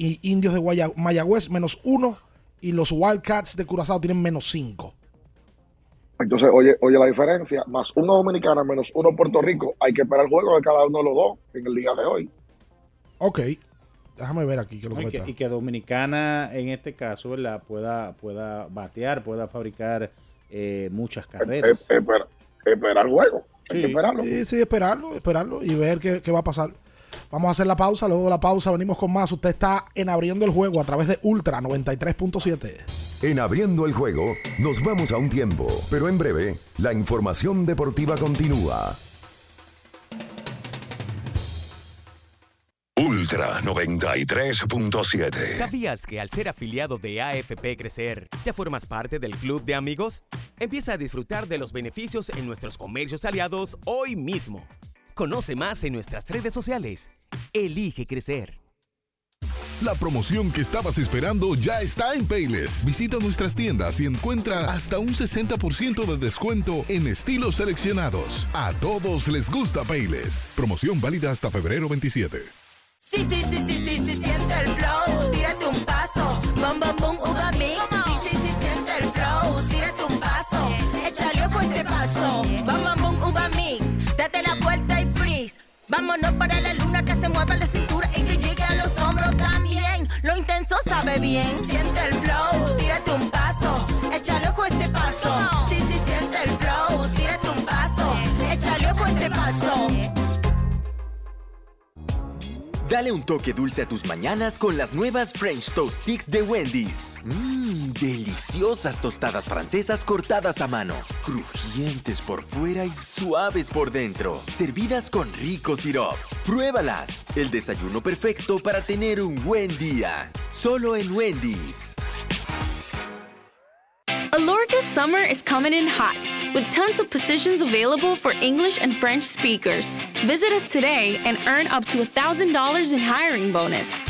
y Indios de Guaya- Mayagüez menos 1 y los Wildcats de Curazao tienen menos 5. Entonces, oye, oye la diferencia, más uno dominicana menos uno Puerto Rico, hay que esperar el juego de cada uno de los dos en el día de hoy. Ok, déjame ver aquí lo Y que, está. y que Dominicana, en este caso, ¿verdad? Pueda, pueda batear, pueda fabricar eh, muchas carreras. Eh, espera, esperar el juego. Hay que esperarlo. Sí, sí, esperarlo, esperarlo y ver qué, qué va a pasar. Vamos a hacer la pausa, luego de la pausa venimos con más. Usted está en abriendo el juego a través de Ultra 93.7. En abriendo el juego, nos vamos a un tiempo, pero en breve, la información deportiva continúa. Ultra 93.7. ¿Sabías que al ser afiliado de AFP Crecer, ya formas parte del club de amigos? Empieza a disfrutar de los beneficios en nuestros comercios aliados hoy mismo. Conoce más en nuestras redes sociales. Elige crecer. La promoción que estabas esperando ya está en Payless. Visita nuestras tiendas y encuentra hasta un 60% de descuento en estilos seleccionados. A todos les gusta Payless. Promoción válida hasta febrero 27. Sí, sí, sí, sí, sí, sí, siente el flow, tírate un paso, bom, bom, bom, uva mix. Bien, siente el flow, tírate un paso, échale ojo este paso. Sí, sí, siente el flow, tírate un paso, échale ojo este paso. Dale un toque dulce a tus mañanas con las nuevas French Toast Sticks de Wendy's. Mmm, deliciosas tostadas francesas cortadas a mano, crujientes por fuera y suaves por dentro, servidas con rico sirop. Pruébalas, el desayuno perfecto para tener un buen día. Solo en Wendy's. Alorca's summer is coming in hot, with tons of positions available for English and French speakers. Visit us today and earn up to $1,000 in hiring bonus.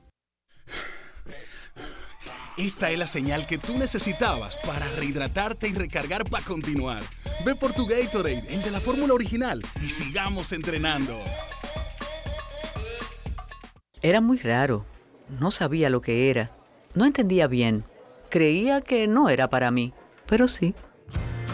Esta es la señal que tú necesitabas para rehidratarte y recargar para continuar. Ve por tu Gatorade, el de la fórmula original, y sigamos entrenando. Era muy raro. No sabía lo que era. No entendía bien. Creía que no era para mí, pero sí.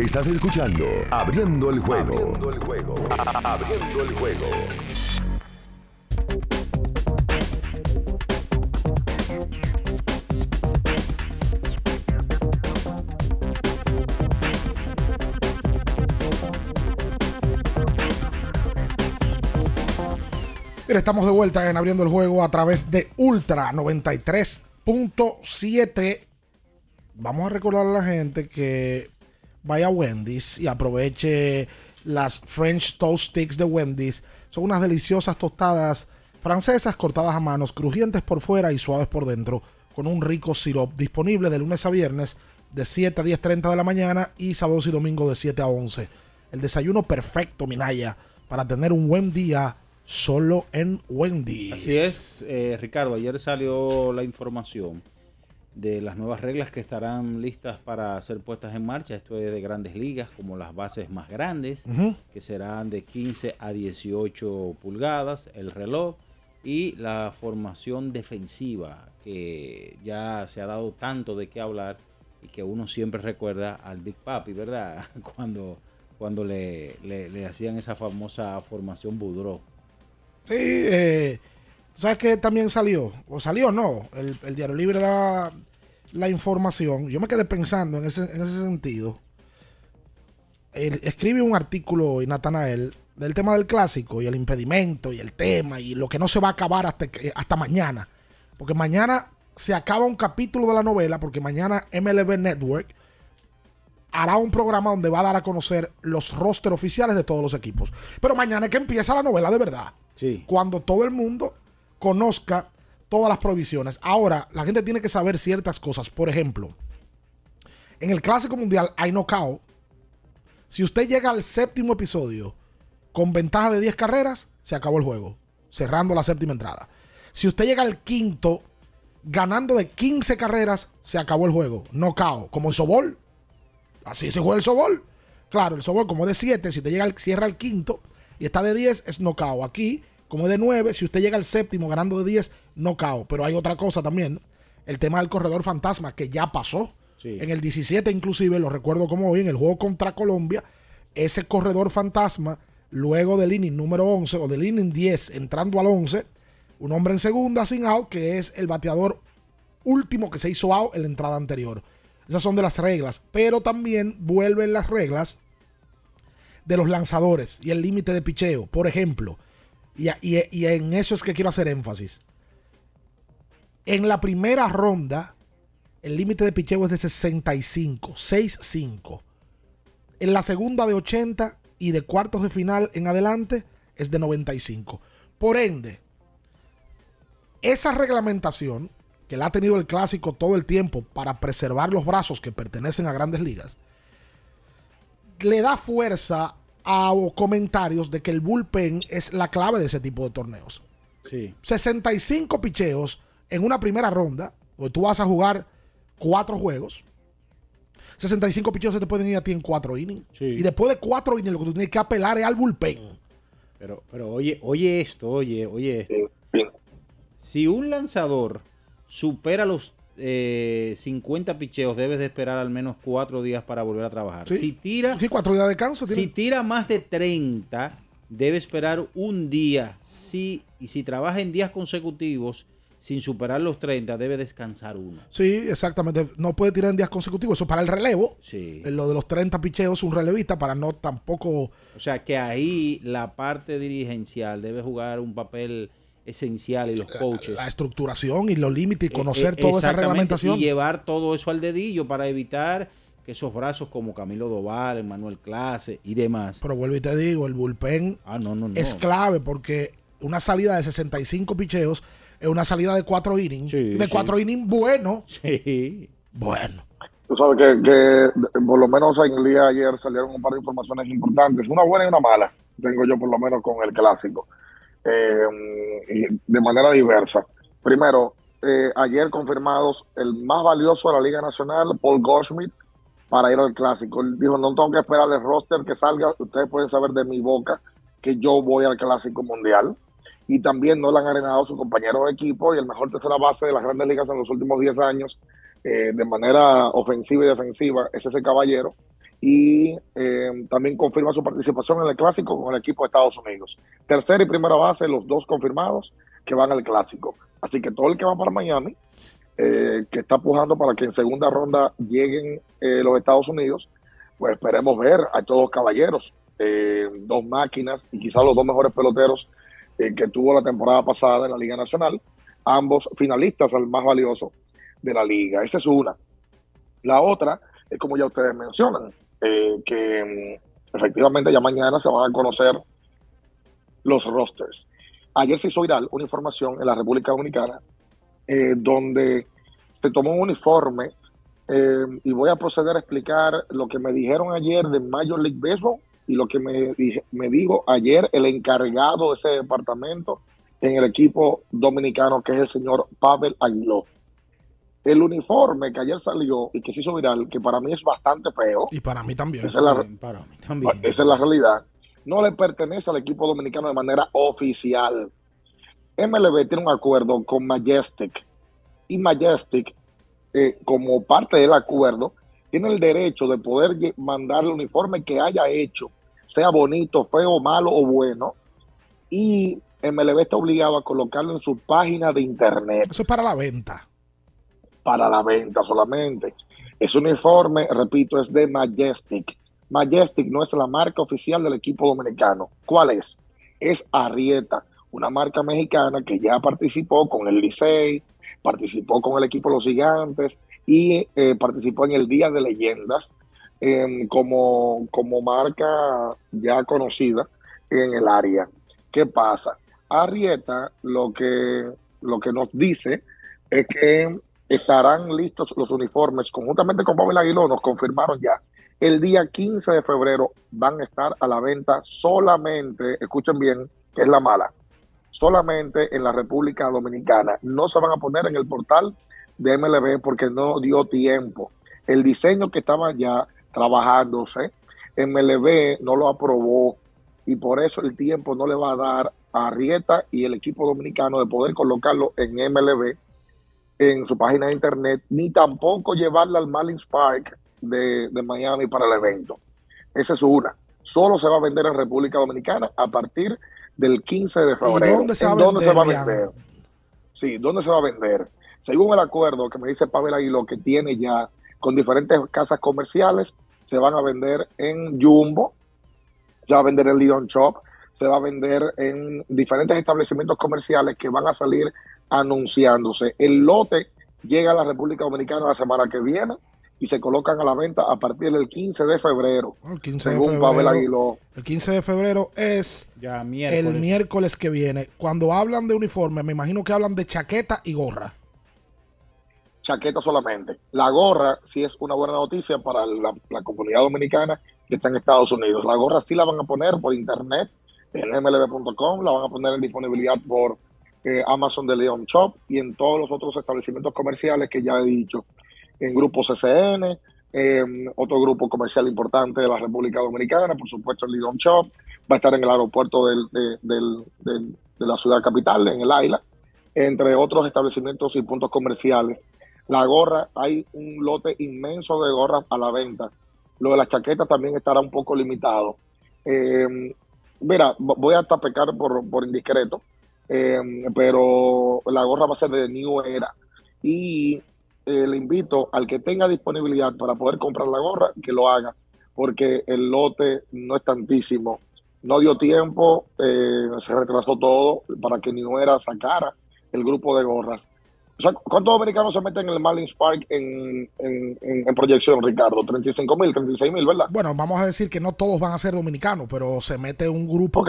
Estás escuchando Abriendo el juego. Abriendo el juego. Abriendo el juego. Mira, estamos de vuelta en abriendo el juego a través de Ultra 93.7. vamos a recordar a la gente que vaya a Wendy's y aproveche las French Toast Sticks de Wendy's. Son unas deliciosas tostadas francesas cortadas a manos, crujientes por fuera y suaves por dentro, con un rico syrup disponible de lunes a viernes de 7 a 10.30 de la mañana y sábados y domingos de 7 a 11. El desayuno perfecto, Minaya, para tener un buen día solo en Wendy's. Así es, eh, Ricardo. Ayer salió la información de las nuevas reglas que estarán listas para ser puestas en marcha. Esto es de grandes ligas, como las bases más grandes, que serán de 15 a 18 pulgadas, el reloj y la formación defensiva, que ya se ha dado tanto de qué hablar y que uno siempre recuerda al Big Papi, ¿verdad? Cuando, cuando le, le- le hacían esa famosa formación Boudreau. Sí, eh, ¿sabes qué también salió? O salió, no. El, el Diario Libre da la información. Yo me quedé pensando en ese, en ese sentido. Él escribe un artículo hoy, Natanael, del tema del clásico y el impedimento y el tema y lo que no se va a acabar hasta, hasta mañana. Porque mañana se acaba un capítulo de la novela, porque mañana MLB Network hará un programa donde va a dar a conocer los roster oficiales de todos los equipos. Pero mañana es que empieza la novela de verdad. Sí. Cuando todo el mundo conozca todas las provisiones. Ahora, la gente tiene que saber ciertas cosas. Por ejemplo, en el Clásico Mundial hay knockout. Si usted llega al séptimo episodio con ventaja de 10 carreras, se acabó el juego, cerrando la séptima entrada. Si usted llega al quinto ganando de 15 carreras, se acabó el juego. Knockout, como el sobol. Así se juega el sobol. Claro, el sobol como de 7, si te llega al, cierra el quinto y está de 10, es knockout. Aquí, como es de 9, si usted llega al séptimo ganando de 10, knockout. Pero hay otra cosa también, el tema del corredor fantasma, que ya pasó. Sí. En el 17 inclusive, lo recuerdo como hoy, en el juego contra Colombia, ese corredor fantasma, luego del inning número 11 o del inning 10, entrando al 11, un hombre en segunda sin out, que es el bateador último que se hizo out en la entrada anterior. Esas son de las reglas, pero también vuelven las reglas de los lanzadores y el límite de picheo. Por ejemplo, y, en eso es que quiero hacer énfasis. En la primera ronda, el límite de picheo es de 65, 6-5. En la segunda de 80 y de cuartos de final en adelante es de 95. Por ende, esa reglamentación que la ha tenido el clásico todo el tiempo para preservar los brazos que pertenecen a grandes ligas, le da fuerza a o comentarios de que el bullpen es la clave de ese tipo de torneos. Sí. 65 picheos en una primera ronda, donde tú vas a jugar cuatro juegos. 65 picheos se te pueden ir a ti en cuatro innings. Y después de cuatro innings, lo que tú tienes que apelar es al bullpen. Pero, pero oye, oye esto, oye, oye esto. Si un lanzador supera los eh, 50 picheos, debes de esperar al menos cuatro días para volver a trabajar. Sí. Si tira, Sí, cuatro días de descanso. si tira más de 30, debe esperar un día. Si, y si trabaja en días consecutivos sin superar los 30, debe descansar uno. Sí, exactamente. No puede tirar en días consecutivos. Eso para el relevo. Sí. En lo de los 30 picheos, un relevista para no tampoco. O sea que ahí la parte dirigencial debe jugar un papel esencial y los coaches. La estructuración y los límites y conocer Eh, eh, toda esa reglamentación. Y llevar todo eso al dedillo para evitar que esos brazos como Camilo Doval, Emanuel Clase y demás. Pero vuelvo y te digo, el bullpen Ah, no, no, no. es clave porque una salida de 65 picheos es una salida de cuatro innings. de sí. cuatro innings bueno. Sí. Bueno. Tú sabes que, que por lo menos en el día de ayer salieron un par de informaciones importantes, una buena y una mala, tengo yo por lo menos con el clásico, eh, de manera diversa. Primero, eh, ayer confirmados el más valioso de la Liga Nacional, Paul Goldschmidt, para ir al clásico. Dijo, no tengo que esperar el roster que salga, ustedes pueden saber de mi boca que yo voy al clásico mundial. Y también no le han arenado su compañero de equipo y el mejor tercera base de las grandes ligas en los últimos 10 años, eh, de manera ofensiva y defensiva, es ese caballero. Y eh, también confirma su participación en el clásico con el equipo de Estados Unidos. Tercera y primera base, los dos confirmados que van al clásico. Así que todo el que va para Miami, eh, que está pujando para que en segunda ronda lleguen eh, los Estados Unidos, pues esperemos ver a todos los caballeros, dos máquinas y quizás los dos mejores peloteros que tuvo la temporada pasada en la Liga Nacional, ambos finalistas al más valioso de la liga. Esa es una. La otra es como ya ustedes mencionan, eh, que mm, efectivamente ya mañana se van a conocer los rosters. Ayer se hizo viral una información en la República Dominicana eh, donde se tomó un uniforme eh, y voy a proceder a explicar lo que me dijeron ayer de Major League Baseball y lo que me, me dijo ayer el encargado de ese departamento en el equipo dominicano, que es el señor Pavel Aguiló. El uniforme que ayer salió y que se hizo viral, que para mí es bastante feo. Y para mí también. Esa es la, para mí también. esa es la realidad. No le pertenece al equipo dominicano de manera oficial. MLB tiene un acuerdo con Majestic y Majestic, eh, como parte del acuerdo, tiene el derecho de poder mandar el uniforme que haya hecho, sea bonito, feo, malo o bueno, y MLB está obligado a colocarlo en su página de internet Eso es para la venta. Para la venta solamente. Ese uniforme, repito, es de Majestic. Majestic no es la marca oficial del equipo dominicano. ¿Cuál es? Es Arrieta, una marca mexicana que ya participó con el Licey, participó con el equipo Los Gigantes y eh, participó en el Día de Leyendas em, como, como marca ya conocida en el área. ¿Qué pasa? Arrieta lo que, lo que nos dice es que estarán listos los uniformes conjuntamente con Pavel Aguiló, nos confirmaron ya. El día 15 de febrero van a estar a la venta solamente, escuchen bien, que es la mala, solamente en la República Dominicana. No se van a poner en el portal de MLB porque no dio tiempo. El diseño que estaba ya trabajándose, MLB no lo aprobó y por eso el tiempo no le va a dar a Arrieta y el equipo dominicano de poder colocarlo en MLB en su página de internet, ni tampoco llevarla al Marlins Park de, de Miami para el evento. Esa es una. Solo se va a vender en República Dominicana a partir del 15 de febrero. dónde se va a ¿En dónde se va a vender, vender? Sí, ¿dónde se va a vender? Según el acuerdo que me dice Pavel Aguiló, que tiene ya con diferentes casas comerciales, se van a vender en Jumbo, se va a vender en Lidon Shop, se va a vender en diferentes establecimientos comerciales que van a salir anunciándose. El lote llega a la República Dominicana la semana que viene y se colocan a la venta a partir del 15 de febrero, El 15 de según Pavel febrero. Aguiló. El 15 de febrero es Ya el miércoles. miércoles que viene. Cuando hablan de uniforme, me imagino que hablan de chaqueta y gorra. chaqueta solamente. La gorra sí es una buena noticia para la, la comunidad dominicana que está en Estados Unidos. La gorra sí la van a poner por internet en mlb.com, la van a poner en disponibilidad por eh, Amazon de Leon Shop y en todos los otros establecimientos comerciales que ya he dicho. En Grupo CCN, eh, otro grupo comercial importante de la República Dominicana, por supuesto el Leon Shop, va a estar en el aeropuerto del- de, del- de la ciudad capital, en el Aila, entre otros establecimientos y puntos comerciales. La gorra, hay un lote inmenso de gorras a la venta. Lo de las chaquetas también estará un poco limitado. Eh, mira, vo- voy hasta pecar por, por indiscreto, eh, pero la gorra va a ser de New Era. Y eh, le invito al que tenga disponibilidad para poder comprar la gorra, que lo haga, porque el lote no es tantísimo. No dio tiempo, eh, se retrasó todo para que New Era sacara el grupo de gorras. O sea, ¿cuántos dominicanos se meten en el Marlins Park en, en- en- en proyección, Ricardo? 35 mil, 36 mil, ¿verdad? Bueno, vamos a decir que no todos van a ser dominicanos, pero se mete un grupo.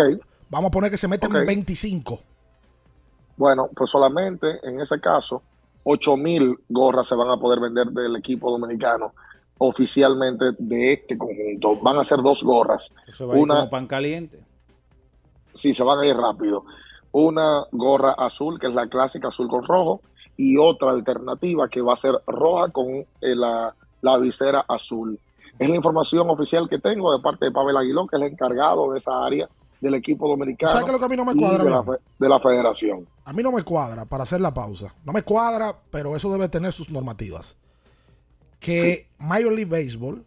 Vamos a poner que se meten Ok. 25. Bueno, pues solamente en ese caso, 8 mil gorras se van a poder vender del equipo dominicano oficialmente de este conjunto. Van a ser dos gorras. Eso va a ir Una, como pan caliente. sí, se van a ir rápido. Una gorra azul, que es la clásica azul con rojo, y otra alternativa que va a ser roja con eh, la, la visera azul. Es la información oficial que tengo de parte de Pavel Aguilón, que es el encargado de esa área del equipo dominicano. ¿Sabes qué es lo que a mí no me cuadra, de la, León? fe- de la federación. A mí no me cuadra, para hacer la pausa. No me cuadra, pero eso debe tener sus normativas. Que Major League Baseball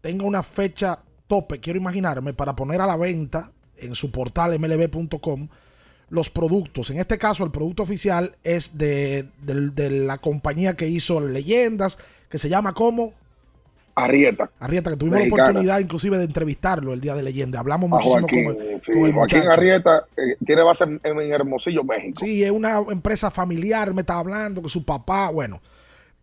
tenga una fecha tope, quiero imaginarme, para poner a la venta en su portal mlb.com los productos. En este caso, el producto oficial es de, del- de la compañía que hizo Leyendas, que se llama como Arrieta. Arrieta, que tuvimos Mexicana. la oportunidad inclusive de entrevistarlo el día de Leyenda. Hablamos muchísimo Joaquín, con el, sí, con el Joaquín. Arrieta eh, tiene base en, en Hermosillo, México. Sí, es una empresa familiar, me está hablando que su papá, bueno,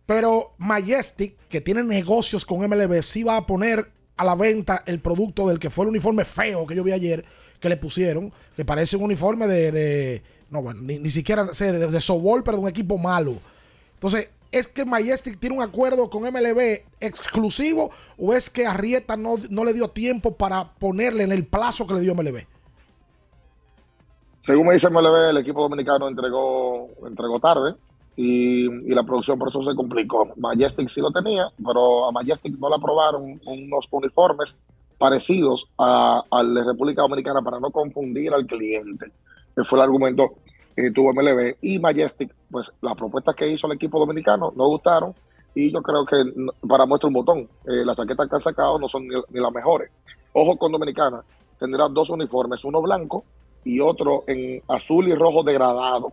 Pero Majestic, que tiene negocios con MLB, sí va a poner a la venta el producto del que fue el uniforme feo que yo vi ayer, que le pusieron, que parece un uniforme de, de- no, bueno, ni, ni siquiera sé, de, de softball, pero de un equipo malo. Entonces, ¿es que Majestic tiene un acuerdo con MLB exclusivo o es que Arrieta no, no le dio tiempo para ponerle en el plazo que le dio MLB? Según me dice MLB, el equipo dominicano entregó, entregó tarde y, y la producción por eso se complicó. Majestic sí lo tenía, pero a Majestic no le aprobaron unos uniformes parecidos a- al de República Dominicana para no confundir al cliente. Ese fue el argumento que tuvo MLB. Y Majestic, pues las propuestas que hizo el equipo dominicano no gustaron y yo creo que para muestra un botón, eh, las chaquetas que han sacado no son ni, las mejores. Ojo con Dominicana, tendrá dos uniformes, uno blanco y otro en azul y rojo degradado.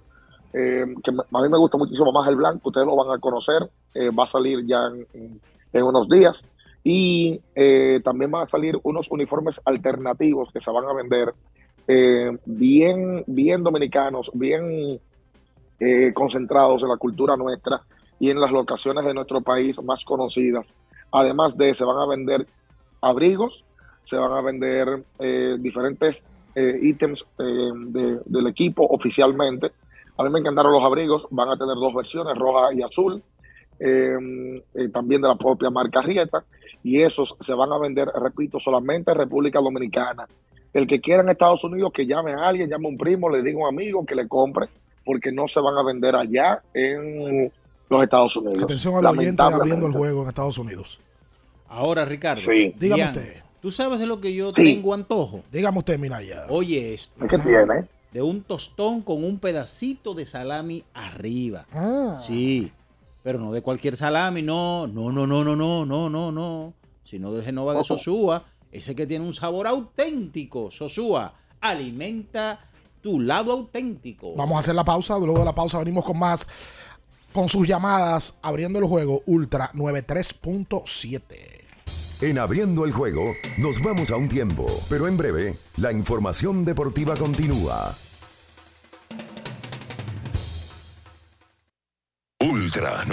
eh, que a mí me gusta muchísimo más el blanco, ustedes lo van a conocer, eh, va a salir ya en, en- unos días. Y eh, también van a salir unos uniformes alternativos que se van a vender eh, bien, bien dominicanos, bien eh, concentrados en la cultura nuestra y en las locaciones de nuestro país más conocidas. Además de, se van a vender abrigos, se van a vender eh, diferentes ítems de- del equipo oficialmente. A mí me encantaron los abrigos, van a tener dos versiones, roja y azul, también de la propia marca Rieta, y esos se van a vender, repito, solamente en República Dominicana. El que quiera en Estados Unidos, que llame a alguien, llame a un primo, le diga a un amigo que le compre, porque no se van a vender allá en los Estados Unidos. Atención al oyente abriendo el juego en Estados Unidos. Ahora, Ricardo. Sí. Dígame Ian, usted. ¿Tú sabes de lo que yo Sí. tengo antojo? Dígame usted, Minaya. Oye, esto. ¿Qué tiene? De un tostón con un pedacito de salami arriba. Ah. Sí. Pero no de cualquier salami, no. No, no, no, no, no, no, no, no. Sino de Genova de. Sosúa. Ese que tiene un sabor auténtico. Sosúa. Alimenta tu lado auténtico. Vamos a hacer la pausa. Luego de la pausa venimos con más. Con sus llamadas abriendo el juego Ultra 93.7. En abriendo el juego, nos vamos a un tiempo, pero en breve, la información deportiva continúa.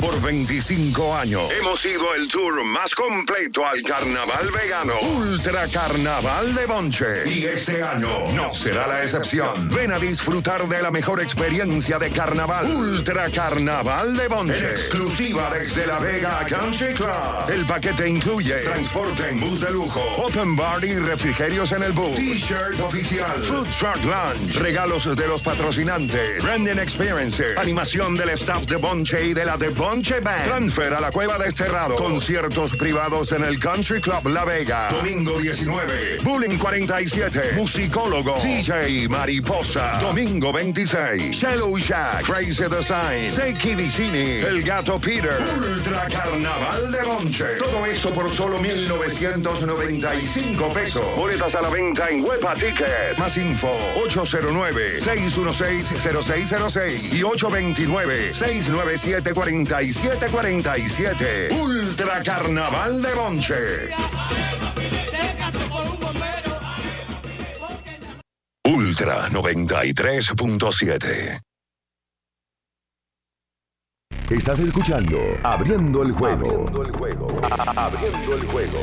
Por 25 años hemos sido el tour más completo al carnaval vegano. Ultra Carnaval de Bonche. Y este año no será la excepción. Ven a disfrutar de la mejor experiencia de carnaval. Ultra Carnaval de Bonche. Exclusiva desde La Vega Country Club. El paquete incluye transporte en bus de lujo, open bar y refrigerios en el bus, t-shirt oficial, food truck lunch, regalos de los patrocinantes, branding experiences, animación del staff de Bonche y de la de Bonche Band, transfer a la Cueva Desterrado, conciertos privados en el Country Club La Vega, domingo 19, Bullying 47, musicólogo, DJ Mariposa, domingo 26, Shallow Shack, Crazy the Sign, Seki Vicini, El Gato Peter, Ultra Carnaval de Bonche. Todo esto por solo 1,995 pesos. Boletas a la venta en Huepa Ticket. Más info 809-616-0606 y 829-697-4747. Ultra Carnaval de Bonche. Ultra 93.7. Estás escuchando Abriendo el juego. Abriendo el juego. Abriendo el juego.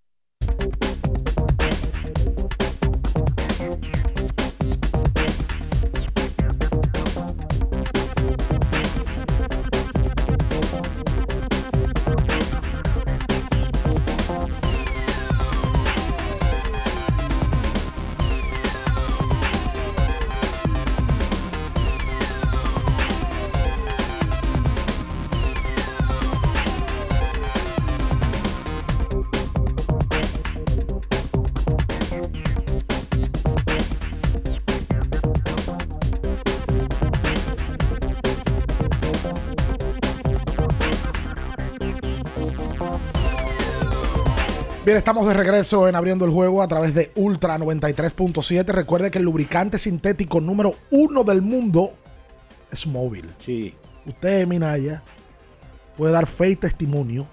Bien, estamos de regreso en Abriendo el Juego a través de Ultra 93.7. Recuerde que el lubricante sintético número uno del mundo es móvil. Sí. Usted, Minaya, puede dar fe y testimonio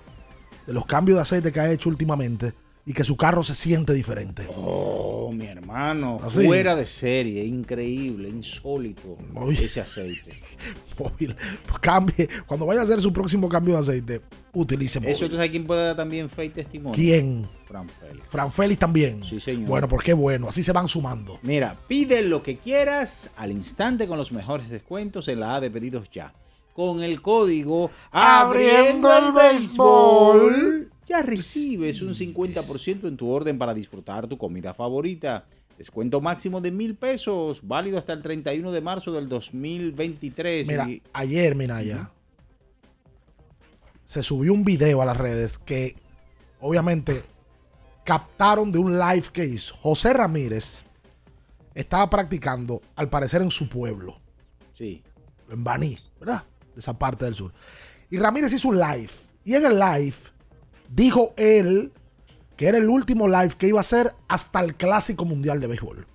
de los cambios de aceite que ha hecho últimamente y que su carro se siente diferente. Oh, mi hermano, Así. fuera de serie, increíble, insólito Oye. ese aceite. Móvil. Pues cambie. Cuando vaya a hacer su próximo cambio de aceite, utilice móvil. Eso tú sabes quién puede dar también fe y testimonio. ¿Quién? Fran Félix. Fran Félix también. Sí, señor. Bueno, qué bueno. Así se van sumando. Mira, pide lo que quieras al instante con los mejores descuentos en la A de pedidos ya. Con el código Abriendo el béisbol. Ya recibes un 50% en tu orden para disfrutar tu comida favorita. Descuento máximo de mil pesos, válido hasta el 31 de marzo del 2023. Mira, Y- ayer, Minaya, se subió un video a las redes que obviamente captaron de un live que hizo. José Ramírez estaba practicando, al parecer, en su pueblo, sí. en Baní, ¿verdad? De esa parte del sur. Y Ramírez hizo un live. Y en el live dijo él que era el último live que iba a hacer hasta el Clásico Mundial de Béisbol.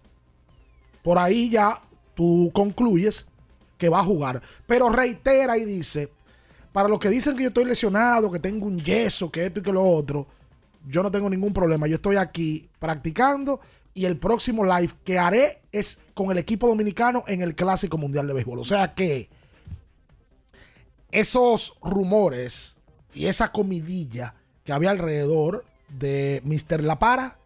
Por ahí ya tú concluyes que va a jugar. Pero reitera y dice, para los que dicen que yo estoy lesionado, que tengo un yeso, que esto y que lo otro, yo no tengo ningún problema. Yo estoy aquí practicando y el próximo live que haré es con el equipo dominicano en el Clásico Mundial de Béisbol. O sea que esos rumores y esa comidilla que había alrededor de Mr. La Para,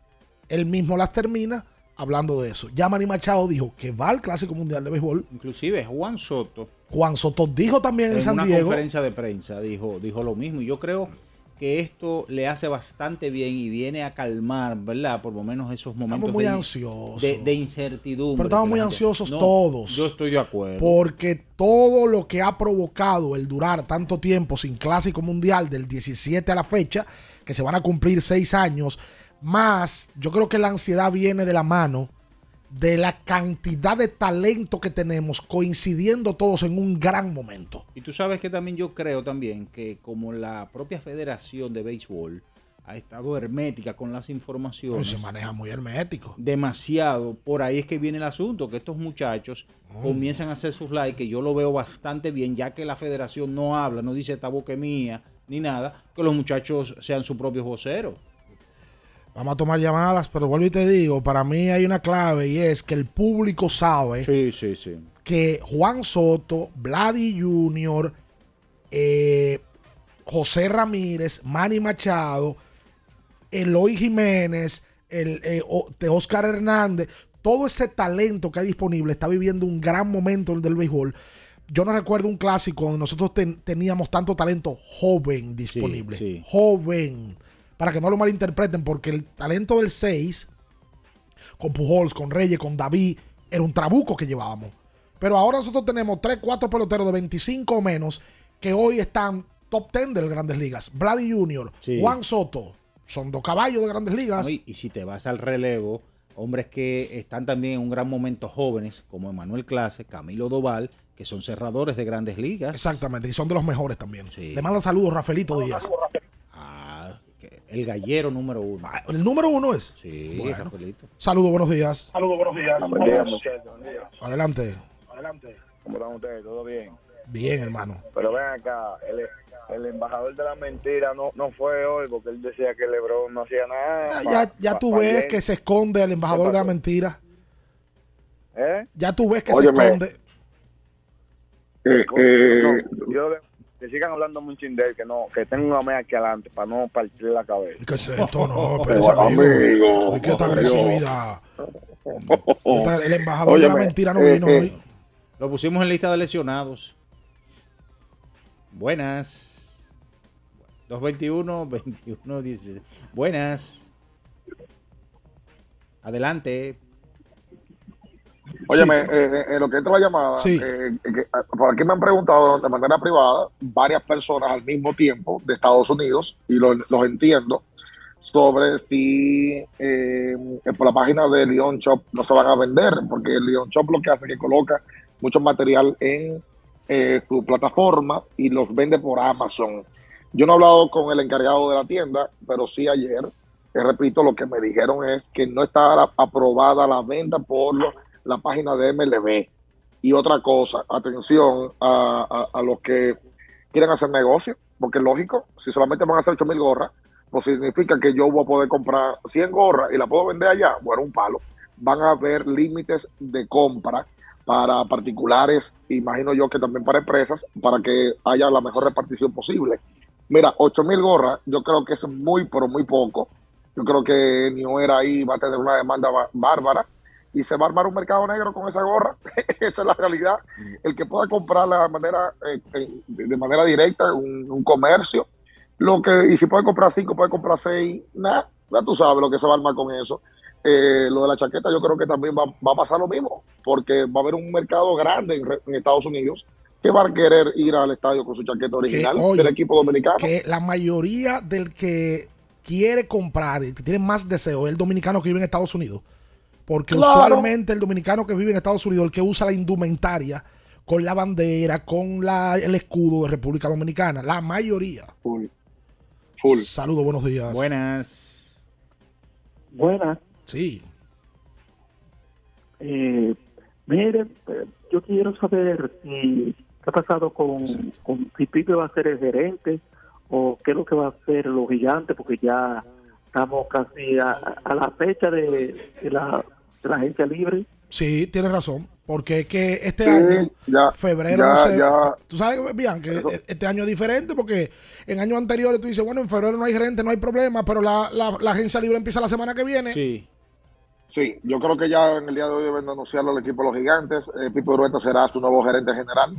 él mismo las termina hablando de eso. Ya Manny Machado dijo que va al Clásico Mundial de Béisbol. Inclusive Juan Soto Juan Soto dijo también en, en San una Diego. conferencia de prensa dijo, dijo lo mismo. Y yo creo que esto le hace bastante bien y viene a calmar, ¿verdad? Por lo menos esos momentos muy de, ansiosos. de, de incertidumbre. Pero estamos muy gente- ansiosos No, todos. Yo estoy de acuerdo. Porque todo lo que ha provocado el durar tanto tiempo sin clásico mundial del 17 a la fecha, que se van a cumplir seis años, Más, yo creo que la ansiedad viene de la mano de la cantidad de talento que tenemos coincidiendo todos en un gran momento. Y tú sabes que también yo creo también que como la propia Federación de Béisbol ha estado hermética con las informaciones. Pues se maneja muy hermético. Demasiado. Por ahí es que viene el asunto, que estos muchachos Mm. comienzan a hacer sus likes, que yo lo veo bastante bien, ya que la federación no habla, no dice esta boca mía, ni nada, que los muchachos sean sus propios voceros. Vamos a tomar llamadas, pero vuelvo y te digo, para mí hay una clave y es que el público sabe Sí, sí, sí. que Juan Soto, Vladi Jr., eh, José Ramírez, Manny Machado, Eloy Jiménez, el, eh, Oscar Hernández, todo ese talento que hay disponible está viviendo un gran momento del béisbol. Yo no recuerdo un clásico donde nosotros ten- teníamos tanto talento joven disponible. sí. Joven. Para que no lo malinterpreten, porque el talento del 6, con Pujols, con Reyes, con David, era un trabuco que llevábamos. Pero ahora nosotros tenemos 3, 4 peloteros de 25 o menos que hoy están top 10 de las grandes ligas. Brady Jr., Sí. Juan Soto, son dos caballos de grandes ligas. ¿no? Y, y si te vas al relevo, hombres que están también en un gran momento jóvenes, como Emanuel Clase, Camilo Doval, que son cerradores de grandes ligas. Exactamente, y son de los mejores también. Le mando saludos, Rafaelito Díaz. El gallero número uno. El número uno es. Sí, Bueno. Saludos, buenos días. Saludos, buenos días. Buen día, muchachos. Buen día. Adelante. Adelante. ¿Cómo están ustedes? ¿Todo bien? Bien, hermano. Pero ven acá, el, el embajador de la mentira no, no fue hoy porque él decía que Lebron no hacía nada. Ya, ya, ya tú ves que se esconde el embajador de la mentira. ¿Eh? Ya tú ves que Óyeme. se esconde. Eh, eh, yo que sigan hablando mucho de él, que no, que tenga una media aquí adelante para no partir la cabeza. ¿Qué es esto? No, pero pero amigo, amigo. ¿Y qué esta agresividad? Esta- El embajador de la Óyeme, mentira no eh, vino eh, hoy. Lo pusimos en lista de lesionados. Buenas. 221 21 16. Buenas. Adelante. Óyeme, eh, eh, en lo que entra la llamada, Sí. eh, que, ah, por aquí me han preguntado de manera privada varias personas al mismo tiempo de Estados Unidos, y lo- los entiendo, sobre si eh, por la página de Leon Shop no se van a vender, porque el Leon Shop lo que hace es que coloca mucho material en eh, su plataforma y los vende por Amazon. Yo no he hablado con el encargado de la tienda, pero sí ayer, eh, repito, lo que me dijeron es que no está aprobada la venta por lo- la página de MLB. Y otra cosa, atención a, a- los que quieren hacer negocio, porque es lógico, si solamente van a hacer 8 mil gorras, pues significa que yo voy a poder comprar 100 gorras y la puedo vender allá. Bueno, un palo. Van a haber límites de compra para particulares, imagino yo que también para empresas, para que haya la mejor repartición posible. Mira, 8 mil gorras, yo creo que es muy, pero muy poco. Yo creo que New Era ahí va a tener una demanda ba- bárbara y se va a armar un mercado negro con esa gorra. esa es la realidad. El que pueda comprarla de manera, eh, eh, de manera directa, un, un comercio, lo que, y si puede comprar cinco, puede comprar seis, nada, ya tú sabes lo que se va a armar con eso. Eh, lo de la chaqueta, yo creo que también va, va a pasar lo mismo, porque va a haber un mercado grande en, Estados Unidos que va a querer ir al estadio con su chaqueta original oye, del equipo dominicano. Que la mayoría del que quiere comprar, que tiene más deseo, es el dominicano que vive en Estados Unidos. Porque Claro. usualmente el dominicano que vive en Estados Unidos, el que usa la indumentaria con la bandera, con la, el escudo de República Dominicana, la mayoría. Full. Saludos, buenos días. Buenas. Buenas. Sí. Eh, mire, eh, yo quiero saber si qué ha pasado con, con si Pipe va a ser el gerente o qué es lo que va a hacer los gigantes, porque ya estamos casi a, a la fecha de, de la, de la agencia libre. Sí, tienes razón. Porque es que este Sí, año, ya, febrero, ya, no sé. ya. Tú sabes bien que este año es diferente porque en años anteriores tú dices, bueno, en febrero no hay gerente, no hay problema, pero la, la, la agencia libre empieza la semana que viene. Sí. Sí, yo creo que ya en el día de hoy deben de anunciarlo al equipo de los gigantes. Eh, Pipo Urueta será su nuevo gerente general.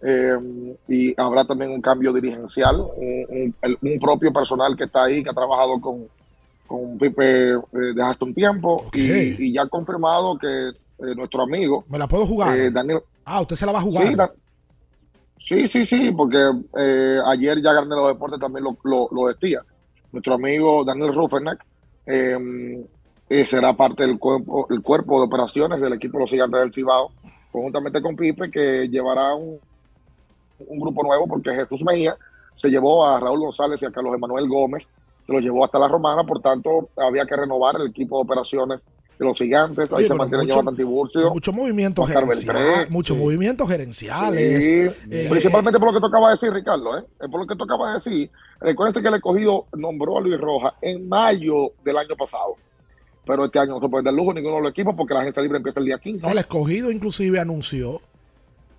Eh, y habrá también un cambio dirigencial, un, un- el- un propio personal que está ahí, que ha trabajado con, con Pipe eh, hace un tiempo y, y ya ha confirmado que eh, nuestro amigo... ¿Me la puedo jugar? eh, Daniel, Ah, usted se la va a jugar. Sí, Da- sí, sí, sí, porque eh, ayer ya Garnero Deportes también lo, lo, lo decía. Nuestro amigo Daniel Rufenack eh, eh, será parte del cuerpo, el cuerpo de operaciones del equipo de los gigantes del Cibao, conjuntamente con Pipe, que llevará un, un grupo nuevo porque Jesús Mejía se llevó a Raúl González y a Carlos Emanuel Gómez, se los llevó hasta la Romana, por tanto había que renovar el equipo de operaciones de los gigantes, ahí Oye, se mantiene mucho- Jonathan Tiburcio. Muchos movimientos gerenciales, muchos sí. movimientos gerenciales. Sí, Eh, principalmente por lo que tú acabas de decir, Ricardo, ¿eh? Por lo que tú acabas de decir. Recuerden que el escogido nombró a Luis Rojas en mayo del año pasado. Pero este año no se puede dar lujo ninguno de los equipos porque la agencia libre empieza el día 15. No, el escogido inclusive anunció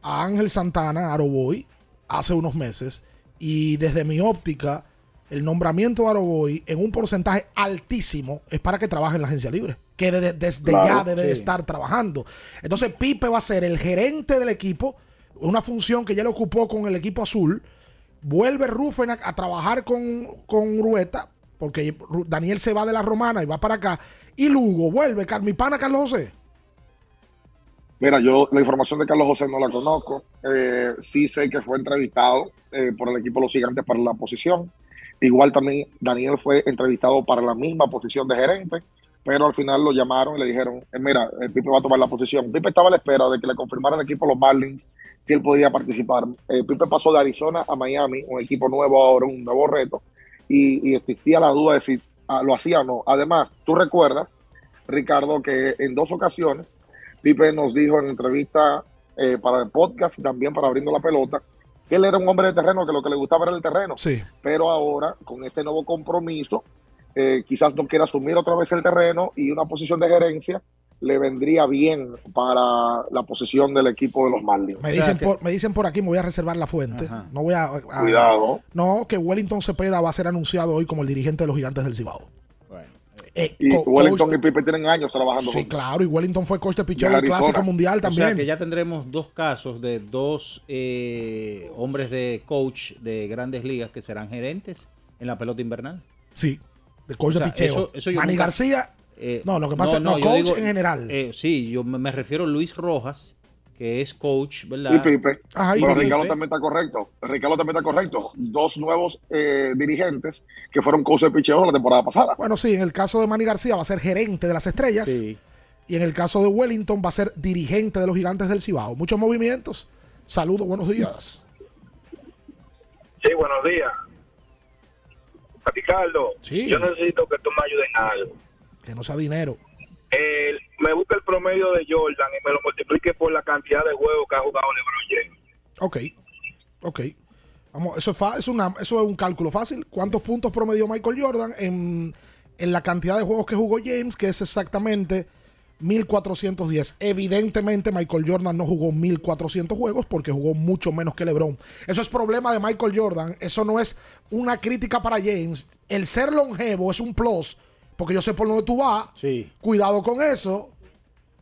a Ángel Santana, Aroboy, hace unos meses. Y desde mi óptica, el nombramiento de Aroboy en un porcentaje altísimo es para que trabaje en la agencia libre. Que de- desde Claro, ya debe de estar trabajando. Entonces Pipe va a ser el gerente del equipo, una función que ya le ocupó con el equipo azul. Vuelve Rufen a, a trabajar con, con Rueta, porque Daniel se va de la romana y va para acá. Y Lugo vuelve, mi pana Carlos José. Mira, yo la información de Carlos José no la conozco. Eh, sí sé que fue entrevistado eh, por el equipo de los gigantes para la posición. Igual también Daniel fue entrevistado para la misma posición de gerente, pero al final lo llamaron y le dijeron, eh, mira, el Pipe va a tomar la posición. Pipe estaba a la espera de que le confirmara el equipo los Marlins si él podía participar. Eh, Pipe pasó de Arizona a Miami, un equipo nuevo ahora, un nuevo reto, y, y existía la duda de si ah, lo hacía o no. Además, tú recuerdas, Ricardo, que en dos ocasiones Pipe nos dijo en entrevista eh, para el podcast y también para abriendo la pelota que él era un hombre de terreno, que lo que le gustaba era el terreno. Sí. Pero ahora, con este nuevo compromiso, eh, quizás no quiera asumir otra vez el terreno y una posición de gerencia le vendría bien para la posición del equipo de los Marlins. Me dicen, por, me dicen por aquí, me voy a reservar la fuente. No voy a, a- Cuidado. No, que Wellington Cepeda va a ser anunciado hoy como el dirigente de los gigantes del Cibao. Eh, Y Wellington y Pipe tienen años trabajando Sí, juntos. claro, y Wellington fue coach de picheo De del. Clásico Mundial O también. sea que ya tendremos dos casos de dos eh, hombres de coach de grandes ligas que serán gerentes en la pelota invernal. Sí, de coach O de picheo. eso- Manny nunca- García, Eh, no, lo que pasa es no, yo coach digo, en general. eh, sí, yo me, me refiero a Luis Rojas, que es coach, ¿verdad? Y Pipe. Ajá, y Pipe. Ricardo también está correcto. Ricardo también está correcto. Dos nuevos eh, dirigentes que fueron coaches de picheo la temporada pasada. Bueno, sí, en el caso de Manny García va a ser gerente de las estrellas. Sí. Y en el caso de Wellington va a ser dirigente de los gigantes del Cibao. Muchos movimientos. Saludos, buenos días. Sí, buenos días. Ricardo, Sí. yo necesito que tú me ayudes en algo. Que no sea dinero. El- me busca el promedio de Jordan y me lo multiplique por la cantidad de juegos que ha jugado LeBron James. Ok. Ok. Vamos, eso es, fa- eso es un cálculo fácil. ¿Cuántos puntos promedió Michael Jordan en, en la cantidad de juegos que jugó James? Que es exactamente 1410. Evidentemente, Michael Jordan no jugó 1400 juegos porque jugó mucho menos que LeBron. Eso es problema de Michael Jordan. Eso no es una crítica para James. El ser longevo es un plus porque yo sé por dónde tú vas. Sí. Cuidado con eso.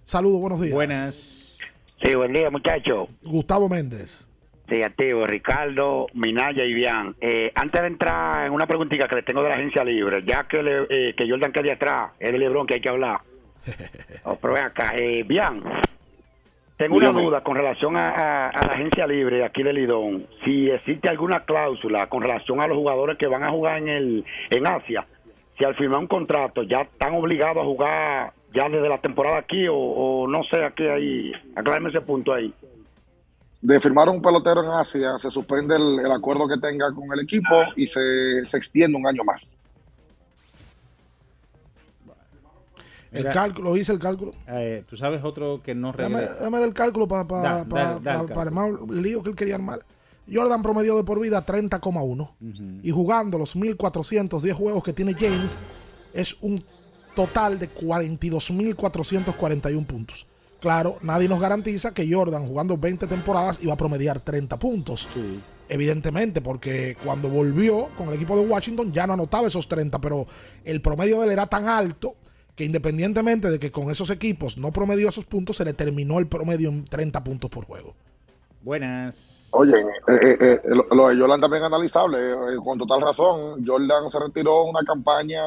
Saludos, buenos días. Buenas. Sí, buen día, muchachos. Gustavo Méndez. Sí, activo, Ricardo, Minaya y Bian. Eh, antes de entrar en una preguntita que le tengo de la agencia libre, ya que, le- eh, que Jordan quede atrás, es de Lebron que hay que hablar. Oh, pero ven acá, eh, Bian, tengo una duda con relación a, a- a la agencia libre aquí de Lidón. Si existe alguna cláusula con relación a los jugadores que van a jugar en, el, en Asia, si al firmar un contrato ya están obligados a jugar ya desde la temporada aquí o, o no sé, aquí ahí, aclárame ese punto ahí. de firmar un pelotero en Asia, se suspende el, el acuerdo que tenga con el equipo y se, se extiende un año más. El Mira. cálculo, hice el cálculo. Eh, Tú sabes otro que no regresa. dame del cálculo para pa, pa- pa- el lío que él quería armar. Jordan promedió de por vida 30,1. Y jugando los 1410 juegos que tiene James, es un total de 42.441 puntos. Claro, nadie nos garantiza que Jordan jugando 20 temporadas iba a promediar 30 puntos. Evidentemente, porque cuando volvió con el equipo de Washington ya no anotaba esos 30, pero el promedio de él era tan alto que independientemente de que con esos equipos no promedió esos puntos, se le terminó el promedio en 30 puntos por juego. Buenas. Oye, eh, eh, eh, lo, de Jordan también es analizable, eh, con total razón. Jordan se retiró una campaña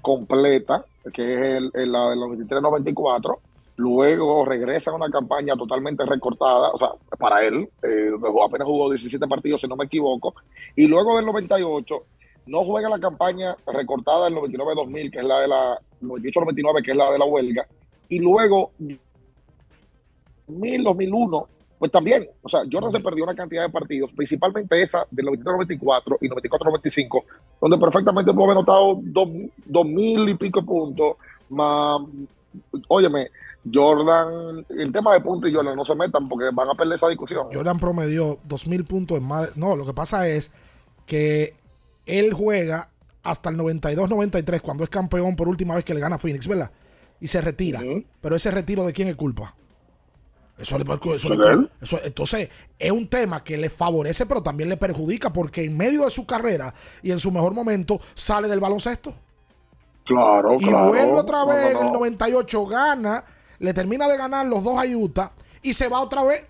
completa, que es el- el- la de los 23-94. Luego regresa a una campaña totalmente recortada, o sea, para él, eh, apenas jugó 17 partidos, si no me equivoco. Y luego del 98 no juega la campaña recortada del 99-2000, que es la de la 98-99, que es la de la huelga, y luego 2000-2001, pues también, o sea, Jordan se perdió una cantidad de partidos, principalmente esa del 93-94 y 94-95, donde perfectamente pudo haber notado dos, dos mil y pico puntos, más, óyeme, Jordan, el tema de puntos y Jordan no se metan porque van a perder esa discusión. Jordan promedió 2000 puntos en más. No, lo que pasa es que él juega hasta el 92-93 cuando es campeón por última vez que le gana Phoenix, ¿verdad? Y se retira. Pero ese retiro de quién es culpa? Eso, le- eso eso- entonces, es un tema que le favorece, pero también le perjudica porque en medio de su carrera y en su mejor momento sale del baloncesto. Claro, y claro. vuelve otra No, vez no, en el no. 98, gana, le termina de ganar los dos a Utah y se va otra vez.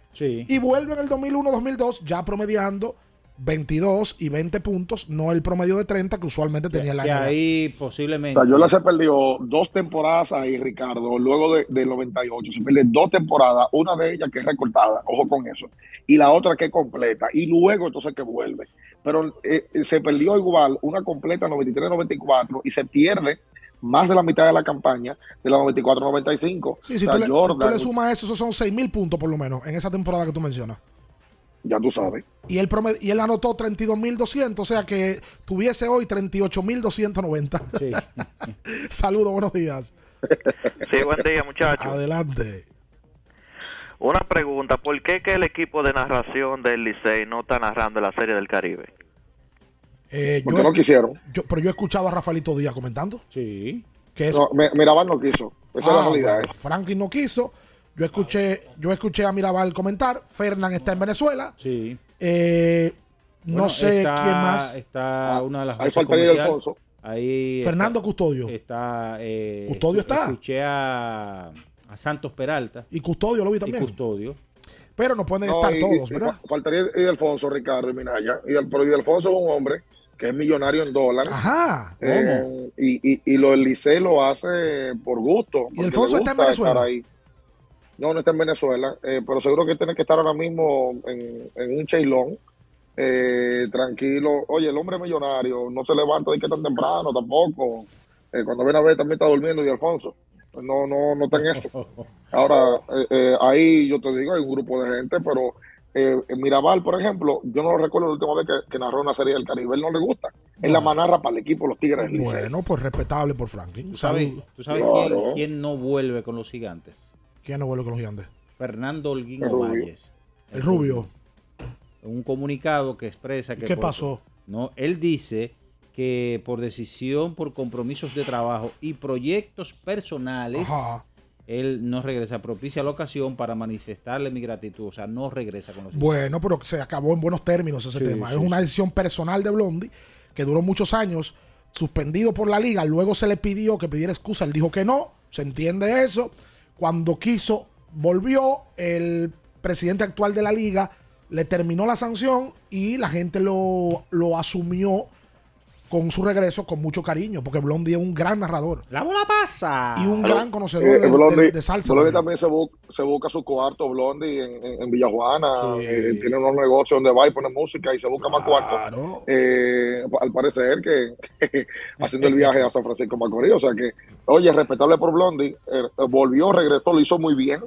Y vuelve en el 2001-2002 ya promediando 22 y 20 puntos, no el promedio de 30 que usualmente tenía el Que año. ahí O posiblemente. sea, Jordan se perdió dos temporadas ahí, Ricardo, luego de, del 98. Se pierde dos temporadas, una de ellas que es recortada, ojo con eso, y la otra que es completa, y luego entonces que vuelve. Pero eh, eh, se perdió igual una completa 93-94 y se pierde más de la mitad de la campaña de la 94-95. Sí, si, O sea, tú le, si tú le sumas eso, esos son 6 mil puntos por lo menos en esa temporada que tú mencionas. Ya tú sabes. Y él, promed- y él anotó 32.200, o sea que tuviese hoy 38.290. Sí. Saludos, buenos días. Sí, buen día, muchachos. Adelante. Una pregunta, ¿por qué que el equipo de narración del Licey no está narrando la Serie del Caribe? Eh, Porque no quisieron. yo- pero yo he escuchado a Rafaelito Díaz comentando. Sí. Que es, No, Mi- Mirabal no quiso. Esa es la Ah, realidad. bueno, Franklin no quiso. Yo escuché, yo escuché a Mirabal comentar. Fernán está en Venezuela. Sí. Eh, no Bueno, sé está- quién más. Está una de las ahí comerciales. Alfonso. Ahí Fernando está- Custodio. Está. eh, Custodio está. Escuché a, a Santos Peralta. Y Custodio lo vi también. Y Custodio. Pero no pueden No, estar y- todos, y ¿verdad? fa- faltaría Alfonso, Ricardo y Minaya. Y el, pero Alfonso es un hombre que es millonario en dólares. Ajá. Eh, y, y, y lo del Licey lo hace por gusto. porque Alfonso está en Venezuela? ahí. No, no está en Venezuela, eh, pero seguro que tiene que estar ahora mismo en, en un cheilón, eh, tranquilo. Oye, el hombre es millonario, no se levanta de que tan temprano tampoco. Eh, cuando viene a ver también está durmiendo y Alfonso. No, no, no está en eso. Ahora, eh, eh, ahí yo te digo, hay un grupo de gente, pero eh, en Mirabal, por ejemplo, yo no recuerdo la última vez que, que narró una serie del Caribe, él no le gusta. Él la manarra para el equipo, los Tigres. Bueno, pues respetable por Franklin. ¿Tú sabes, tú sabes Claro. quién, quién no vuelve con los gigantes? ¿Quién no vuelve con los gigantes? Fernando Holguín El rubio. Valles. El rubio. Un comunicado que expresa que. ¿Qué por- pasó? No, él dice que por decisión, por compromisos de trabajo y proyectos personales, Ajá. él no regresa. Propicia la ocasión para manifestarle mi gratitud. O sea, no regresa con los Bueno, pero se acabó en buenos términos ese Sí, tema. sí, es una sí. decisión personal de Blondie que duró muchos años, suspendido por la liga. Luego se le pidió que pidiera excusa. Él dijo que no, se entiende eso. Cuando quiso, volvió. El presidente actual de la liga le terminó la sanción y la gente lo, lo asumió con su regreso con mucho cariño, porque Blondie es un gran narrador. ¡La bola pasa! Y un gran conocedor Eh, de, Blondie- de- de salsa. Blondie también. también se, bu- se busca su cuarto, Blondie, en, en, en Villajuana. Sí. eh, tiene unos negocios donde va y pone música y se busca más cuarto. Eh, al parecer que, que haciendo el viaje a San Francisco Macorís. O sea que, oye, respetable por Blondie, eh, volvió, regresó, lo hizo muy bien.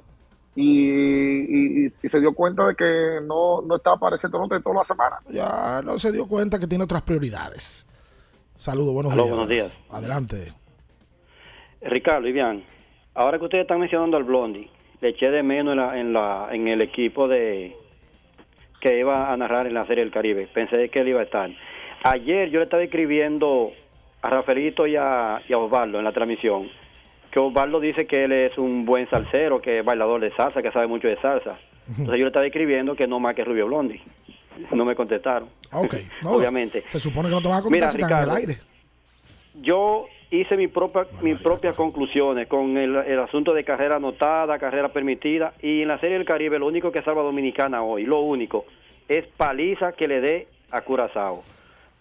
Y, y- y se dio cuenta de que no, no estaba para ese trote toda la semana. Ya no se dio cuenta que tiene otras prioridades. Saludos, buenos días. buenos días. Adelante. Ricardo y Bian, ahora que ustedes están mencionando al Blondie, le eché de menos en, la, en, la, en el equipo de que iba a narrar en la Serie del Caribe. Pensé que él iba a estar. Ayer yo le estaba escribiendo a Rafaelito y a, y a Osvaldo en la transmisión, que Osvaldo dice que él es un buen salsero, que es bailador de salsa, que sabe mucho de salsa. Entonces yo le estaba escribiendo que no más que Rubio Blondie. No me contestaron. Ok, no, Obviamente. Se supone que no te van a Mira, contestar si en el aire. yo hice mi propia, mis propias conclusiones con el, el asunto de carrera anotada, carrera permitida, y en la Serie del Caribe lo único que salva Dominicana hoy, lo único, es paliza que le dé a Curazao.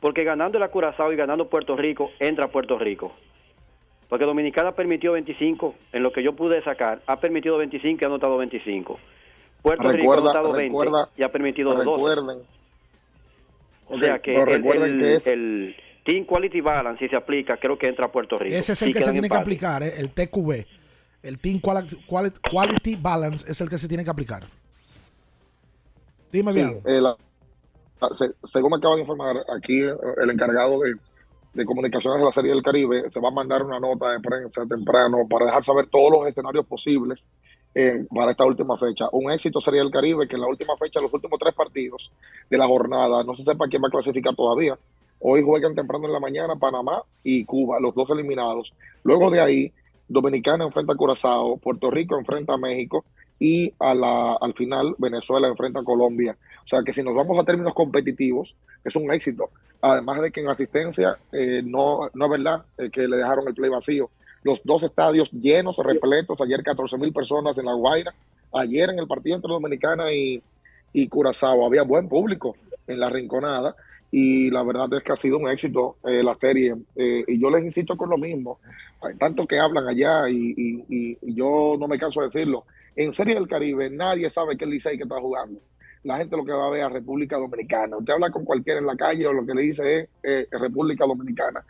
Porque ganando el Curazao y ganando Puerto Rico, entra Puerto Rico. Porque Dominicana permitió 25, en lo que yo pude sacar, ha permitido 25 y ha anotado 25. Puerto Rico ha Recuerda- anotado 20 recuerda- y ha permitido 12. Recuerden. O sea que el, recuerden el- que es- el- Team Quality Balance, si se aplica, creo que entra a Puerto Rico. Ese es el que se en tiene que aplicar, ¿eh? el TQB. El Team Quali- Quali- Quality Balance es el que se tiene que aplicar. Dime Sí, bien. eh, la- se- según me acaba de informar, aquí eh, el encargado de, de comunicaciones de la Serie del Caribe se va a mandar una nota de prensa temprano para dejar saber todos los escenarios posibles eh, para esta última fecha. Un éxito sería el Caribe, que en la última fecha, los últimos tres partidos de la jornada, no se sepa quién va a clasificar todavía. Hoy juegan temprano en la mañana Panamá y Cuba, los dos eliminados. Luego de ahí, Dominicana enfrenta a Curazao, Puerto Rico enfrenta a México y al final Venezuela enfrenta a Colombia. O sea que si nos vamos a términos competitivos, es un éxito. Además de que en asistencia eh, no, no es verdad eh, que le dejaron el play vacío. Los dos estadios llenos, repletos, ayer 14 mil personas en La Guaira. Ayer en el partido entre Dominicana y, y Curazao había buen público en la rinconada y la verdad es que ha sido un éxito eh, la serie. Eh, y yo les insisto con lo mismo, hay tanto que hablan allá y, y- y- y yo no me canso de decirlo. En Serie del Caribe nadie sabe qué Licey que está jugando. La gente lo que va a ver es República Dominicana. Usted habla con cualquiera en la calle o lo que le dice es eh, República Dominicana.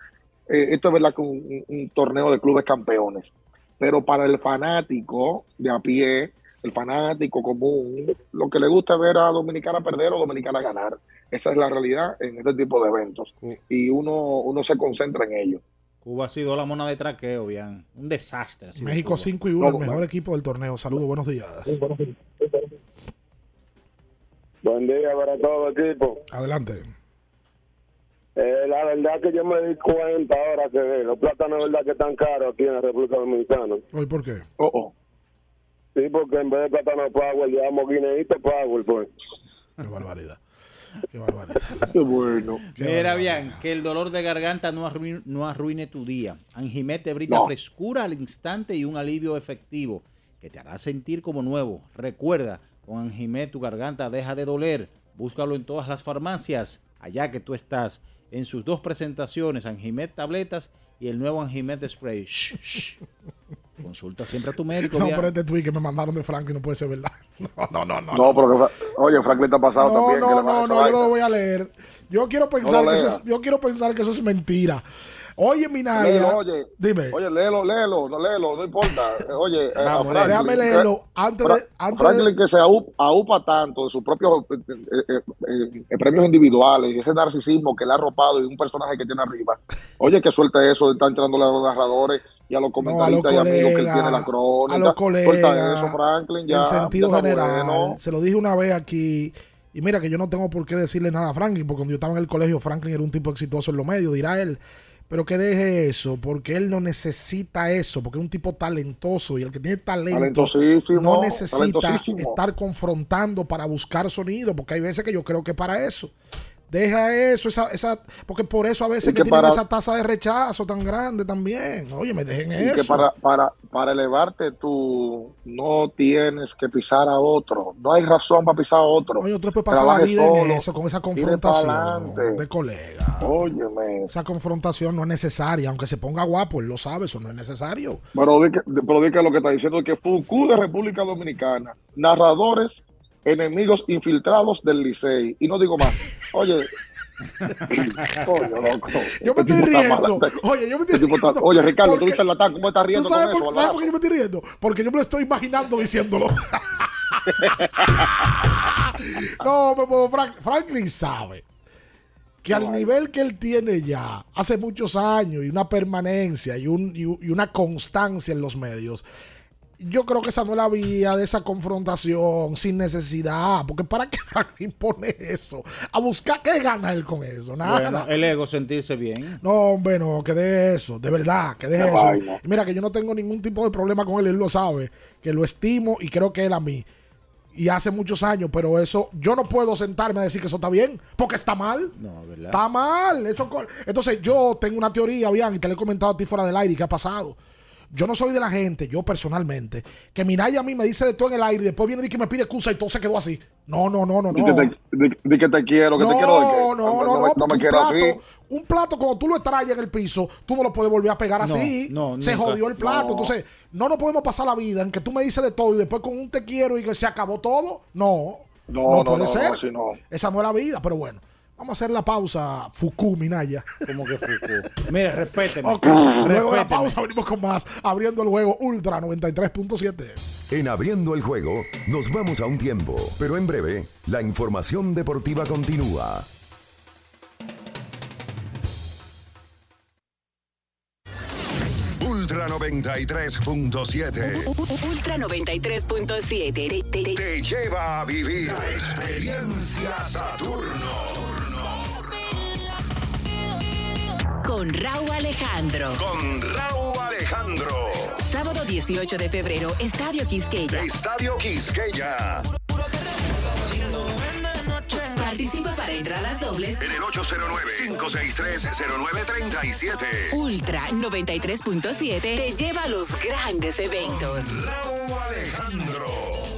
Eh, esto es verdad que un, un- un torneo de clubes campeones. Pero para el fanático de a pie, el fanático común, lo que le gusta es ver a Dominicana perder o Dominicana ganar. Esa es la realidad en este tipo de eventos. Y uno, uno se concentra en ello. Cuba ha sido la mona de traqueo, bien. Un desastre. México Cuba. 5 y 1, el mejor equipo del torneo. Saludos, buenos días. Buen día para todo equipo. Adelante. Eh, la verdad que yo me di cuenta ahora que los plátanos verdad que están caros aquí en la República Dominicana. ¿Hoy por qué? Sí, porque en vez de plátano power llevamos guineíto power, pues. Qué barbaridad. Qué barbaridad. Qué bueno. Mira bien, que el dolor de garganta no arruine, no arruine tu día. Anjimet te brinda No. frescura al instante y un alivio efectivo que te hará sentir como nuevo. Recuerda, con Anjimet tu garganta deja de doler. Búscalo en todas las farmacias, allá que tú estás. En sus dos presentaciones, Anjimet tabletas y el nuevo Anjimet spray. Shh, shh. Consulta siempre a tu médico. No, vea. pero este tweet que me mandaron de Franklin no puede ser verdad. No, no, no. No, No, pero que, oye, Franklin está pasado no, también. que no, baje no, esa no, yo no lo voy a leer. Yo quiero pensar, No que, eso es, yo quiero pensar que eso es mentira. Oye, Minaya. Léelo, oye, Dime. Oye, léelo, léelo, no léelo, no importa. Eh, Oye, eh, a Vamos, Franklin, déjame leerlo antes de- antes Franklin de- que se aupa, tanto de sus propios eh, eh, eh, eh, premios individuales, ese narcisismo que le ha arropado y un personaje que tiene arriba. Oye, que suelte eso de estar entrándole a los narradores y a los comentaristas y amigos que él tiene en la crónica. a los colegas, Suelta eso, Franklin, ya. en sentido ya general. bueno. Se lo dije una vez aquí. Y mira que yo no tengo por qué decirle nada a Franklin, porque cuando yo estaba en el colegio, Franklin era un tipo exitoso en los medios, dirá él. Pero que deje eso, porque él no necesita eso, porque es un tipo talentoso y el que tiene talento no necesita estar confrontando para buscar sonido, porque hay veces que yo creo que para eso. Deja eso, esa, esa, porque por eso a veces que, que tienen para- esa tasa de rechazo tan grande también. Oye, me dejen Y eso. que para, para, para elevarte tú no tienes que pisar a otro. No hay razón para pisar a otro. Oye, tú puedes pasar la vida en eso, con esa confrontación de colega. Óyeme. Esa confrontación no es necesaria, aunque se ponga guapo, él lo sabe, eso no es necesario. Pero di que, pero di que lo que está diciendo es que Fuku de República Dominicana, narradores, enemigos infiltrados del Licey. Y no digo más. Oye. Coño, loco. Yo me Este estoy riendo. mal. Oye, yo me estoy Este está- riendo. Oye, Ricardo, tú Porque- dices la TAC, ¿cómo estás ¿Tú riendo sabes con por, eso? ¿sabes por qué yo me estoy riendo? Porque yo me lo estoy imaginando diciéndolo. no, Frank- Franklin sabe que al nivel que él tiene ya, hace muchos años, y una permanencia y, un, y, u- y una constancia en los medios, yo creo que esa no es la vía de esa confrontación sin necesidad. Porque ¿para qué Franklin pone eso? A buscar qué gana él con eso. Nada. Bueno, el ego sentirse bien. No, hombre, no, que de eso, de verdad, que de Qué eso. vaina. Mira que yo no tengo ningún tipo de problema con él, él lo sabe, que lo estimo y creo que él a mí. Y hace muchos años, pero eso, yo no puedo sentarme a decir que eso está bien, porque está mal. No, ¿verdad? Está mal. Eso, entonces yo tengo una teoría, bien, y te lo he comentado a ti fuera del aire, y ¿qué ha pasado? Yo no soy de la gente, yo personalmente, que Minaya a mí me dice de todo en el aire y después viene y que me pide excusa y todo se quedó así. No, no, no, no, no. que te, que te quiero, que te quiero de. No, no, no, no, no me un quiero plato, así. un plato cuando tú lo extraes en el piso, tú no lo puedes volver a pegar No, así. no, Se nunca. jodió el plato. No. Entonces, no nos podemos pasar la vida en que tú me dices de todo y después con un te quiero y que se acabó todo. No, No, no, puede no, ser. no, así no. Esa no es la vida, pero bueno. Vamos a hacer la pausa, Fuku Minaya. Como que Fuku. Mire, respéteme. Luego de la pausa venimos con más, abriendo el juego Ultra 93.7. En Abriendo el Juego nos vamos a un tiempo, pero en breve la información deportiva continúa. Ultra 93.7 Ultra 93.7 te, te- te lleva a vivir la experiencia Saturno. Con Raúl Alejandro. Con Raúl Alejandro. Sábado 18 de febrero, Estadio Quisqueya. Estadio Quisqueya. Participa para entradas dobles. En el 809-563-0937. Ultra 93.7 te lleva a los grandes eventos. Raúl Alejandro.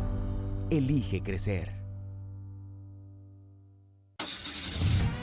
Elige crecer.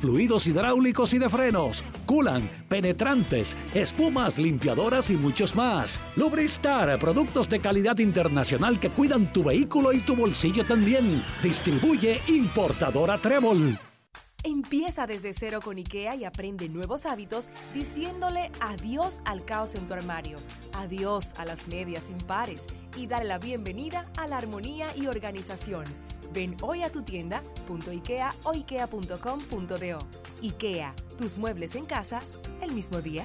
fluidos hidráulicos y de frenos, culan, penetrantes, espumas, limpiadoras y muchos más. Lubristar, productos de calidad internacional que cuidan tu vehículo y tu bolsillo también. Distribuye importadora Trébol. Empieza desde cero con IKEA y aprende nuevos hábitos diciéndole adiós al caos en tu armario, adiós a las medias impares y dale la bienvenida a la armonía y organización. Ven hoy a tu tienda .ikea o ikea.com.do. IKEA, tus muebles en casa el mismo día.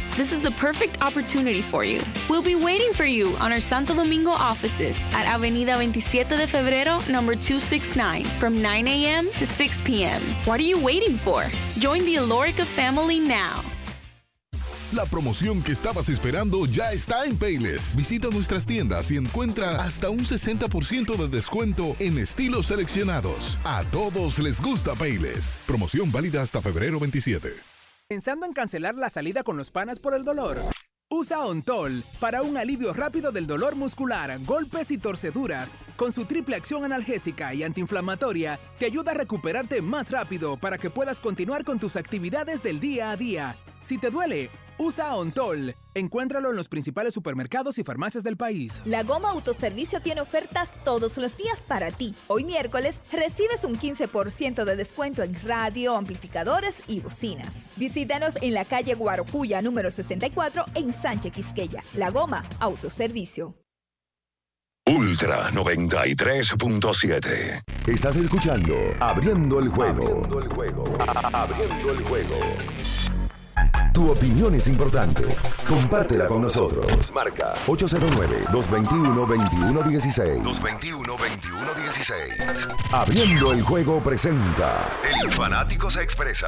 This is the perfect opportunity for you. We'll be waiting for you on our Santo Domingo offices at Avenida 27 de Febrero, number 269, from 9 a.m. to 6 p.m. What are you waiting for? Join the Alorica family now. La promoción que estabas esperando ya está en Payless. Visita nuestras tiendas y encuentra hasta un 60% de descuento en estilos seleccionados. A todos les gusta Payless. Promoción válida hasta febrero 27. ¿Pensando en cancelar la salida con los panas por el dolor? Usa Ontol para un alivio rápido del dolor muscular, golpes y torceduras. Con su triple acción analgésica y antiinflamatoria, te ayuda a recuperarte más rápido para que puedas continuar con tus actividades del día a día. Si te duele, usa Ontol. Encuéntralo en los principales supermercados y farmacias del país. La Goma Autoservicio tiene ofertas todos los días para ti. Hoy miércoles recibes un 15% de descuento en radio, amplificadores y bocinas. Visítanos en la calle Guarocuya número 64 en Sánchez Quisqueya. La Goma Autoservicio. Ultra 93.7. Estás escuchando Abriendo el juego. Abriendo el juego. Abriendo el juego. Tu opinión es importante. Compártela con nosotros. Marca 809-221-2116. 221-2116. Abriendo el juego presenta. El fanático se expresa.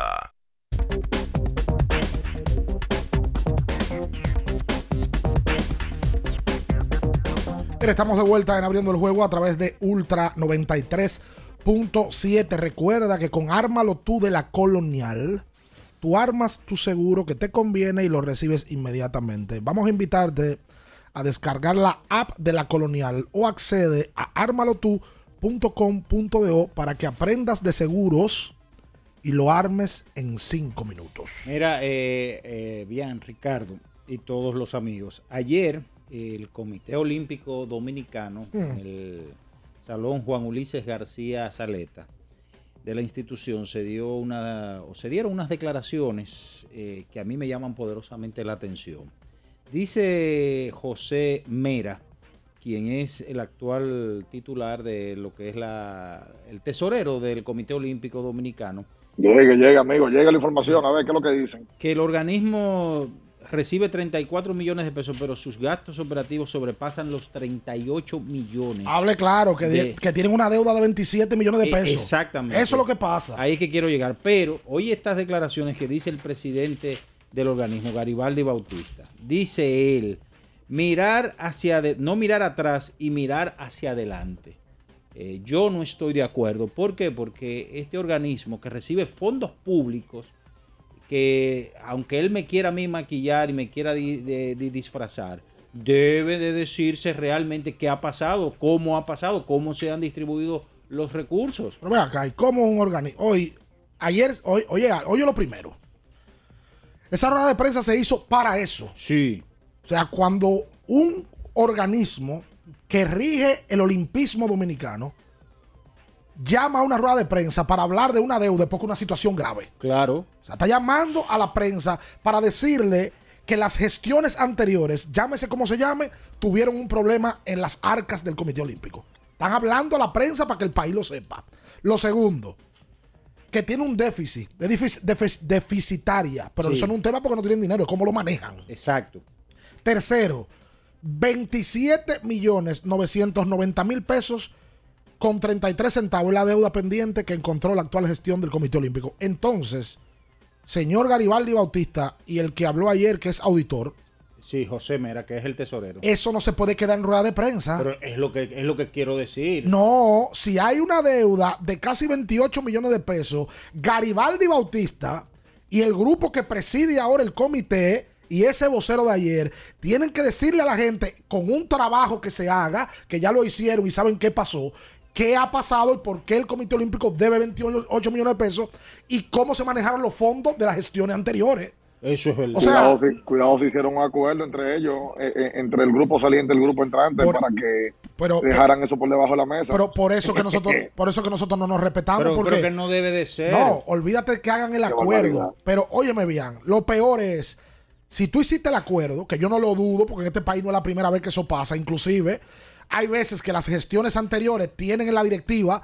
Mira, estamos de vuelta en abriendo el juego a través de Ultra 93.7. Recuerda que con Ármalo tú de la Colonial, tú armas tu seguro que te conviene y lo recibes inmediatamente. Vamos a invitarte a descargar la app de la Colonial o accede a armalotú.com.do para que aprendas de seguros y lo armes en cinco minutos. Mira, eh, eh, bien, Ricardo y todos los amigos. Ayer el Comité Olímpico Dominicano, Mm. en el Salón Juan Ulises García Saleta de la institución, se dio una, o se dieron unas declaraciones eh, que a mí me llaman poderosamente la atención. Dice José Mera, quien es el actual titular de lo que es la, el tesorero del Comité Olímpico Dominicano, Llegue, llegue, amigo, llega la información, a ver qué es lo que dicen. que el organismo recibe 34 millones de pesos, pero sus gastos operativos sobrepasan los 38 millones. Hable claro, que, de- que tienen una deuda de 27 millones de Eh, pesos. Exactamente. Eso es lo que pasa. Ahí es que quiero llegar. Pero oye estas declaraciones que dice el presidente del organismo, Garibaldi Bautista. Dice él, mirar hacia, ade- no mirar atrás y mirar hacia adelante. Eh, yo no estoy de acuerdo. ¿Por qué? Porque este organismo que recibe fondos públicos, que aunque él me quiera a mí maquillar y me quiera di- de- de disfrazar, debe de decirse realmente qué ha pasado, cómo ha pasado, cómo se han distribuido los recursos. Pero ve acá, ¿y cómo un organismo? Hoy, ayer, hoy, oye, oye lo primero. Esa rueda de prensa se hizo para eso. Sí. O sea, cuando un organismo que rige el olimpismo dominicano llama a una rueda de prensa para hablar de una deuda porque una situación grave. Claro. O sea, está llamando a la prensa para decirle que las gestiones anteriores, llámese como se llame, tuvieron un problema en las arcas del Comité Olímpico. Están hablando a la prensa para que el país lo sepa. Lo segundo, que tiene un déficit, es defic- defic- deficitaria, pero Sí. eso no es un tema porque no tienen dinero, es cómo lo manejan. Exacto. Tercero, 27 millones 990 mil pesos con 33 centavos la deuda pendiente que encontró la actual gestión del Comité Olímpico. Entonces, señor Garibaldi Bautista y el que habló ayer, que es auditor, Sí, José Mera, que es el tesorero. eso no se puede quedar en rueda de prensa. Pero es lo que es lo que quiero decir. No, si hay una deuda de casi 28 millones de pesos, Garibaldi Bautista y el grupo que preside ahora el comité y ese vocero de ayer tienen que decirle a la gente con un trabajo que se haga, que ya lo hicieron y saben qué pasó, qué ha pasado y por qué el Comité Olímpico debe 28 millones de pesos y cómo se manejaron los fondos de las gestiones anteriores. Eso es verdad. O sea, cuidado, si, cuidado si hicieron un acuerdo entre ellos, eh, eh, entre el grupo saliente y el grupo entrante, Por- para que pero- dejaran eso por debajo de la mesa. Pero por eso que nosotros, por eso que nosotros no nos respetamos. Pero, porque que no debe de ser. No, olvídate que hagan el Qué acuerdo. barbaridad. Pero óyeme bien, lo peor es, si tú hiciste el acuerdo, que yo no lo dudo, porque en este país no es la primera vez que eso pasa, inclusive hay veces que las gestiones anteriores tienen en la directiva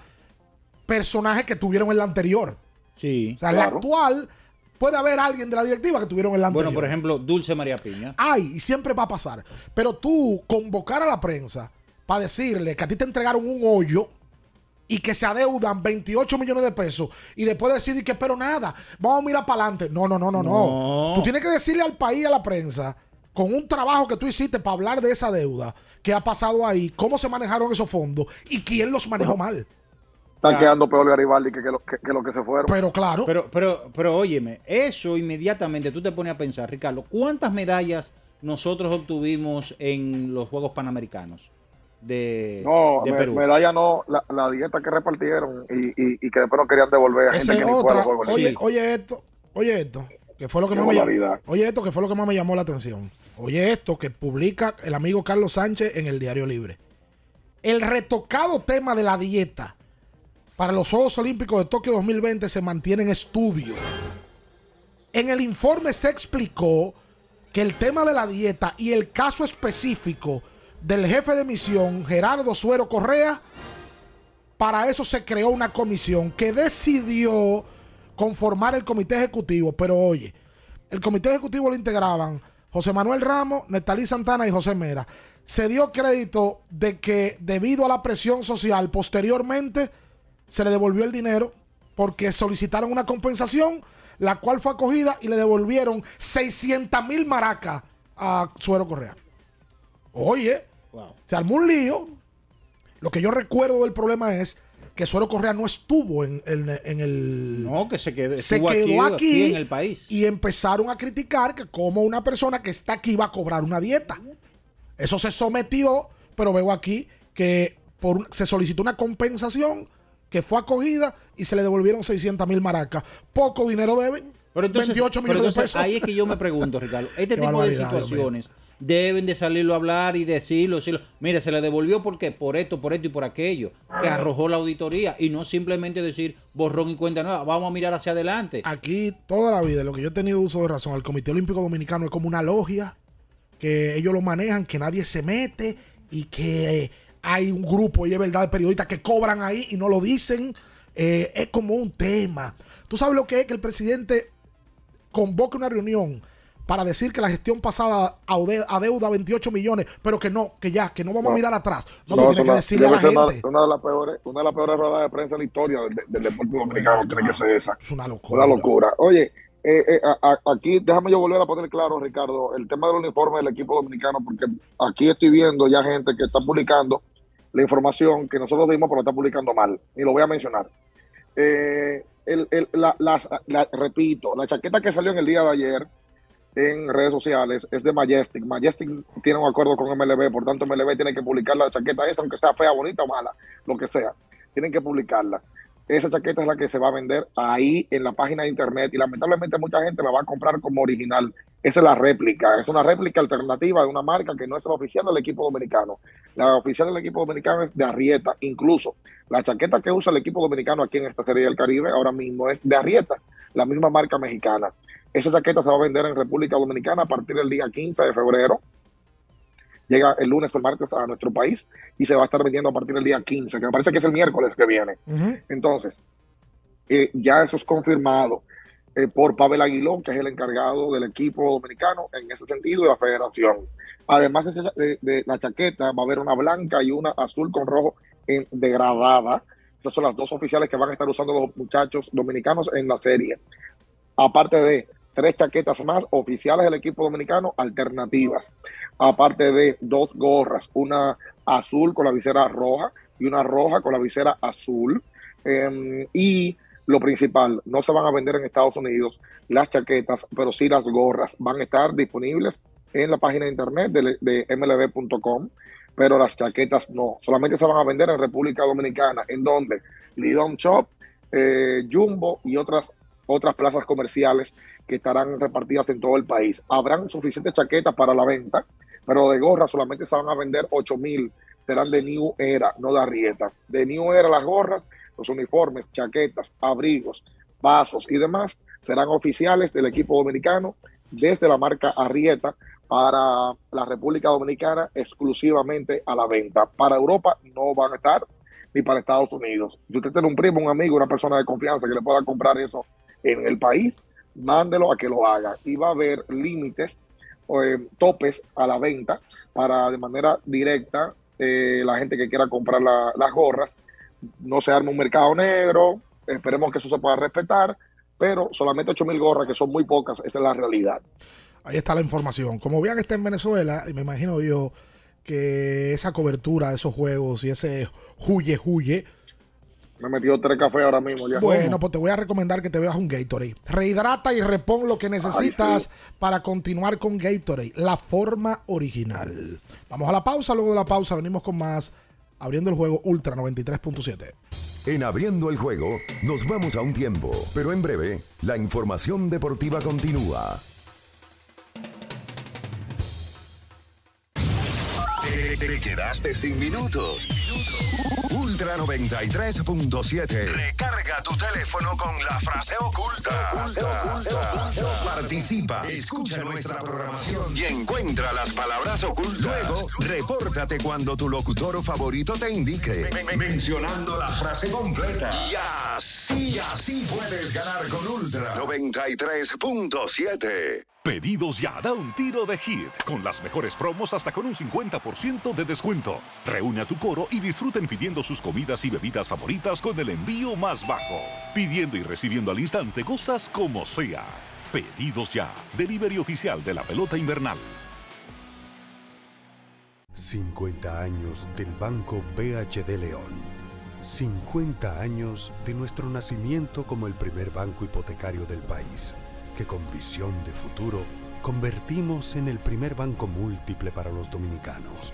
personajes que tuvieron en la anterior. Sí. O sea, en la actual puede haber alguien de la directiva que tuvieron en la anterior. Bueno, por ejemplo, Dulce María Piña. Hay, y siempre va a pasar. Pero tú convocar a la prensa para decirle que a ti te entregaron un hoyo y que se adeudan 28 millones de pesos y después decir que, pero nada, vamos a mirar para adelante. No, no, no, no, no, No. Tú tienes que decirle al país y a la prensa, con un trabajo que tú hiciste para hablar de esa deuda, qué ha pasado ahí, cómo se manejaron esos fondos y quién los manejó mal. Están quedando peor Garibaldi que, que, lo, que, que lo que se fueron. Pero claro. Pero, pero, pero óyeme, eso inmediatamente tú te pones a pensar, Ricardo, ¿cuántas medallas nosotros obtuvimos en los Juegos Panamericanos de, No, de me- Perú? medalla no, la, la dieta que repartieron y, y, y que después no querían devolver a gente que ni fue a otra. los juegos. Oye, Sí. oye esto, oye esto, que fue lo que más me llamó. Oye esto, que fue lo que más me llamó la atención. Oye esto que publica el amigo Carlos Sánchez en el Diario Libre. El retocado tema de la dieta para los Juegos Olímpicos de Tokio 2020 se mantiene en estudio. En el informe se explicó que el tema de la dieta y el caso específico del jefe de misión, Gerardo Suero Correa, para eso se creó una comisión que decidió conformar el comité ejecutivo. Pero oye, el comité ejecutivo lo integraban José Manuel Ramos, Netalí Santana y José Mera. Se dio crédito de que debido a la presión social posteriormente se le devolvió el dinero porque solicitaron una compensación, la cual fue acogida y le devolvieron 600 mil maracas a Suero Correa. Oye, Se armó un lío. Lo que yo recuerdo del problema es que Suero Correa no estuvo en, en- en el. No, que se quedó, se quedó aquí, aquí en el país. y empezaron a criticar que como una persona que está aquí va a cobrar una dieta. Eso se sometió, pero veo aquí que por, se solicitó una compensación que fue acogida y se le devolvieron 600 mil maracas. Poco dinero deben. Pero entonces, 28 pero millones de pesos. ahí es que yo me pregunto, Ricardo, este tipo de situaciones deben de salirlo a hablar y decirlo, decirlo. Mire, se le devolvió porque por esto, por esto y por aquello, que arrojó la auditoría y no simplemente decir borrón y cuenta nueva, vamos a mirar hacia adelante. Aquí toda la vida, lo que yo he tenido uso de razón, el Comité Olímpico Dominicano es como una logia, que ellos lo manejan, que nadie se mete y que hay un grupo, y es verdad, de periodistas que cobran ahí y no lo dicen. Eh, es como un tema. ¿Tú sabes lo que es que el presidente convoque una reunión para decir que la gestión pasada adeuda 28 millones, pero que no, que ya, que no vamos a mirar atrás? No, No, tienes que decirle a la gente. Una, una de las peores, una de las peores ruedas de prensa de la historia del, del deporte dominicano tiene que ser esa. Es una locura. Una locura. Oye, eh, eh, a- a- aquí déjame yo volver a poner claro, Ricardo, el tema del uniforme del equipo dominicano, porque aquí estoy viendo ya gente que está publicando la información que nosotros dimos, pero la está publicando mal. Y lo voy a mencionar. Eh, el- el- la- las- la- repito, la chaqueta que salió en el día de ayer en redes sociales es de Majestic. Majestic tiene un acuerdo con MLB, por tanto MLB tiene que publicar la chaqueta esa, aunque sea fea, bonita o mala, lo que sea. Tienen que publicarla. Esa chaqueta es la que se va a vender ahí en la página de internet y lamentablemente mucha gente la va a comprar como original. Esa es la réplica, es una réplica alternativa de una marca que no es la oficial del equipo dominicano. La oficial del equipo dominicano es de Arrieta. Incluso la chaqueta que usa el equipo dominicano aquí en esta serie del Caribe ahora mismo es de Arrieta, la misma marca mexicana. Esa chaqueta se va a vender en República Dominicana a partir del día 15 de febrero. Llega el lunes o el martes a nuestro país y se va a estar vendiendo a partir del día 15, que me parece que es el miércoles que viene. Entonces, eh, ya eso es confirmado eh, por Pavel Aguilón, que es el encargado del equipo dominicano en ese sentido de la federación. Además de, de la chaqueta va a haber una blanca y una azul con rojo en degradada. Esas son las dos oficiales que van a estar usando los muchachos dominicanos en la serie. Aparte de tres chaquetas más oficiales del equipo dominicano, alternativas. Aparte de dos gorras, una azul con la visera roja y una roja con la visera azul. Em, y lo principal, no se van a vender en Estados Unidos las chaquetas, pero sí las gorras. Van a estar disponibles en la página de internet de, mlb.com, pero las chaquetas no. Solamente se van a vender en República Dominicana, en donde Lidom Shop, eh, Jumbo y otras, otras plazas comerciales que estarán repartidas en todo el país. Habrán suficientes chaquetas para la venta, pero de gorras solamente se van a vender 8 mil. Serán de New Era, no de Arrieta. De New Era las gorras, los uniformes, chaquetas, abrigos, vasos y demás serán oficiales del equipo dominicano desde la marca Arrieta para la República Dominicana exclusivamente a la venta. Para Europa no van a estar ni para Estados Unidos. Si usted tiene un primo, un amigo, una persona de confianza que le pueda comprar eso en el país, mándelo a que lo haga. Y va a haber límites, eh, topes a la venta para de manera directa eh, la gente que quiera comprar la- las gorras. No se arme un mercado negro, esperemos que eso se pueda respetar, pero solamente 8 mil gorras, que son muy pocas, esa es la realidad. Ahí está la información. Como vean, está en Venezuela, y me imagino yo que esa cobertura de esos juegos y ese huye huye. Me he metido tres cafés ahora mismo. Ya. Bueno, pues te voy a recomendar que te veas un Gatorade. Rehidrata y repon lo que necesitas para continuar con Gatorade, la forma original. Vamos a la pausa, luego de la pausa venimos con más abriendo el juego Ultra 93.7. En abriendo el juego, nos vamos a un tiempo, pero en breve, la información deportiva continúa. Te, te quedaste sin minutos. Ultra 93.7. Recarga tu teléfono con la frase oculta. Participa, escucha nuestra programación y encuentra las palabras ocultas. Luego, repórtate cuando tu locutor favorito te indique, men- mencionando la frase completa. Y así, y así puedes ganar con Ultra 93.7. Pedidos ya, da un tiro de hit, con las mejores promos hasta con un 50% de descuento. Reúne a tu coro y disfruten pidiendo sus comidas y bebidas favoritas con el envío más bajo. Pidiendo y recibiendo al instante cosas como sea. Pedidos ya, delivery oficial de la pelota invernal. 50 años del Banco BHD León. 50 años de nuestro nacimiento como el primer banco hipotecario del país, que con visión de futuro convertimos en el primer banco múltiple para los dominicanos.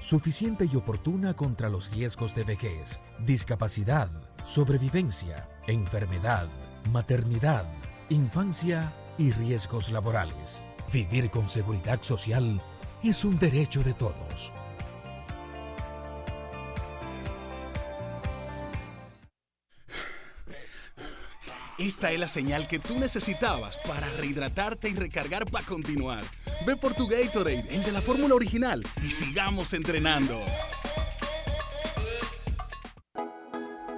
suficiente y oportuna contra los riesgos de vejez, discapacidad, sobrevivencia, enfermedad, maternidad, infancia y riesgos laborales. Vivir con seguridad social es un derecho de todos. Esta es la señal que tú necesitabas para rehidratarte y recargar para continuar. Ve por tu Gatorade, el de la fórmula original, y sigamos entrenando.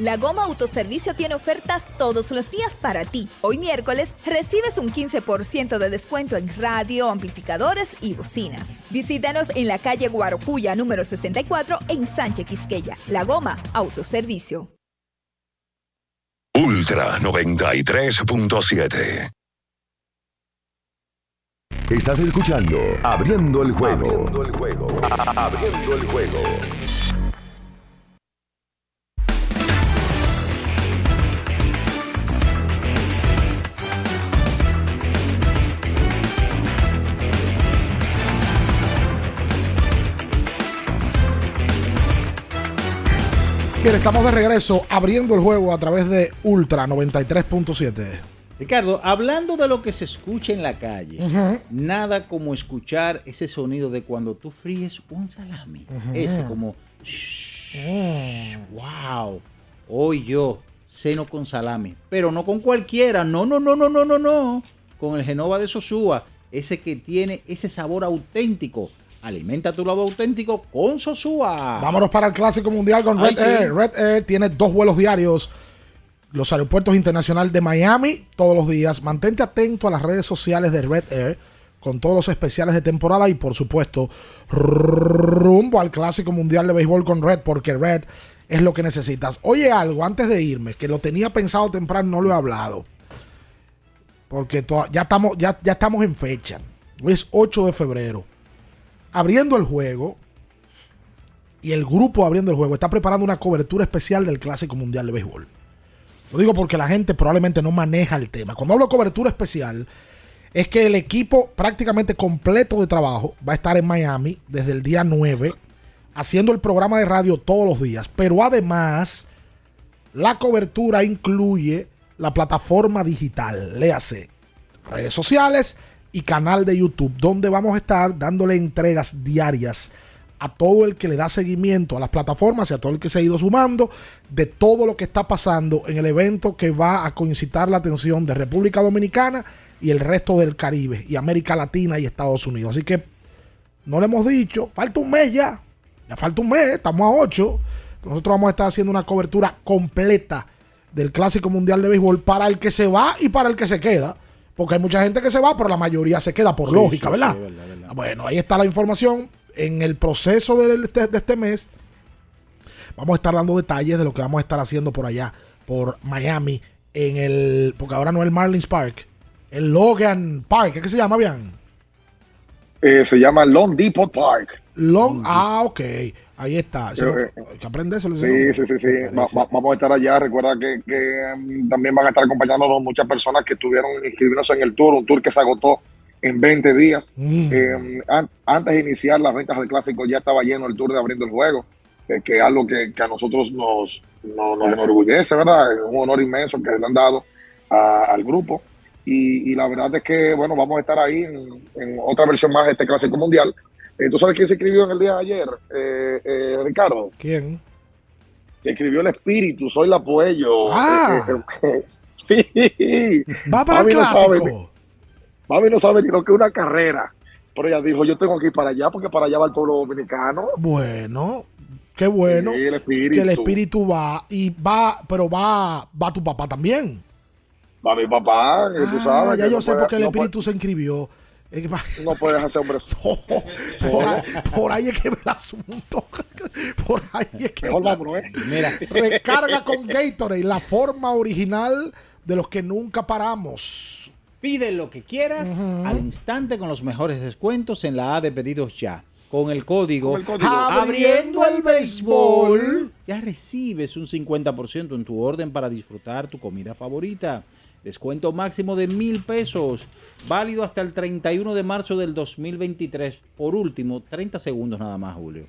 La Goma Autoservicio tiene ofertas todos los días para ti. Hoy miércoles recibes un 15% de descuento en radio, amplificadores y bocinas. Visítanos en la calle Guarocuya número 64 en Sánchez Quisqueya. La Goma Autoservicio. Ultra 93.7. Estás escuchando Abriendo el juego. Abriendo el juego. Abriendo el juego. Bien, estamos de regreso abriendo el juego a través de Ultra 93.7. Ricardo, hablando de lo que se escucha en la calle, nada como escuchar ese sonido de cuando tú fríes un salami. Ese como, wow, hoy yo ceno con salami, pero no con cualquiera, no, no, no, no, no, no, no, con el Genova de Sosúa, ese que tiene ese sabor auténtico Alimenta tu lado auténtico con Sosúa. Vámonos para el Clásico Mundial con Red Air. Red Air tiene dos vuelos diarios. Los aeropuertos internacionales de Miami todos los días. Mantente atento a las redes sociales de Red Air con todos los especiales de temporada y por supuesto rumbo al Clásico Mundial de Béisbol con Red porque Red es lo que necesitas. Oye algo antes de irme, que lo tenía pensado temprano, no lo he hablado. Porque ya estamos, ya, ya estamos en fecha. Hoy es 8 de febrero abriendo el juego y el grupo abriendo el juego está preparando una cobertura especial del Clásico Mundial de Béisbol. Lo digo porque la gente probablemente no maneja el tema. Cuando hablo de cobertura especial, es que el equipo prácticamente completo de trabajo va a estar en Miami desde el día 9, haciendo el programa de radio todos los días. Pero además, la cobertura incluye la plataforma digital, léase, redes sociales y canal de YouTube, donde vamos a estar dándole entregas diarias a todo el que le da seguimiento a las plataformas y a todo el que se ha ido sumando de todo lo que está pasando en el evento que va a coincitar la atención de República Dominicana y el resto del Caribe y América Latina y Estados Unidos. Así que no le hemos dicho, falta un mes ya, ya falta un mes, estamos a 8. Nosotros vamos a estar haciendo una cobertura completa del Clásico Mundial de Béisbol para el que se va y para el que se queda. Porque hay mucha gente que se va, pero la mayoría se queda por Sí, lógica, sí, ¿verdad? sí, verdad, verdad. Bueno, ahí está la información. En el proceso de este, de este mes, vamos a estar dando detalles de lo que vamos a estar haciendo por allá, por Miami, en el. Porque ahora no es el Marlins Park, el Logan Park, ¿qué que se llama bien? Eh, se llama Long Depot Park. Long, ah, ok. Ahí está. Eso eh, hay que aprender eso. Sí, sí, sí, sí. Va- va- vamos a estar allá. Recuerda que, que, mm, también van a estar acompañándonos muchas personas que estuvieron inscribiéndose en el tour, un tour que se agotó en 20 días. Mm. Eh, an- antes de iniciar las ventas del clásico ya estaba lleno el tour de abriendo el juego, eh, que es algo que, que a nosotros nos, no- nos enorgullece, ¿verdad? Es un honor inmenso que le han dado a- al grupo. Y, y la verdad es que, bueno, vamos a estar ahí en, en otra versión más de este clásico mundial. Eh, ¿Tú sabes quién se inscribió en el día de ayer, eh, eh, Ricardo? ¿Quién? Se escribió el espíritu, soy la Puello. Ah. Sí. Va para el Mami no sabe clásico. Mami no sabe ni lo que es una carrera. Pero ella dijo, yo tengo que ir para allá porque para allá va el pueblo dominicano. Bueno, qué bueno Sí, el espíritu. que el espíritu va y va, pero va, va tu papá también. Va mi papá, tú Ah, sabes. ya yo no sé por qué el no espíritu se inscribió. Es que No puedes hacer hombre. por, ahí, por ahí es que ve el asunto. Por ahí es que Mejor vámonos, ¿eh? Mira, recarga con Gatorade, la forma original de los que nunca paramos. Pide lo que quieras al instante con los mejores descuentos en la A de pedidos ya. Con el código, Con el código. Abriendo el béisbol, ya recibes un 50% en tu orden para disfrutar tu comida favorita. Descuento máximo de mil pesos, válido hasta el 31 de marzo del 2023. Por último, 30 segundos nada más, Julio.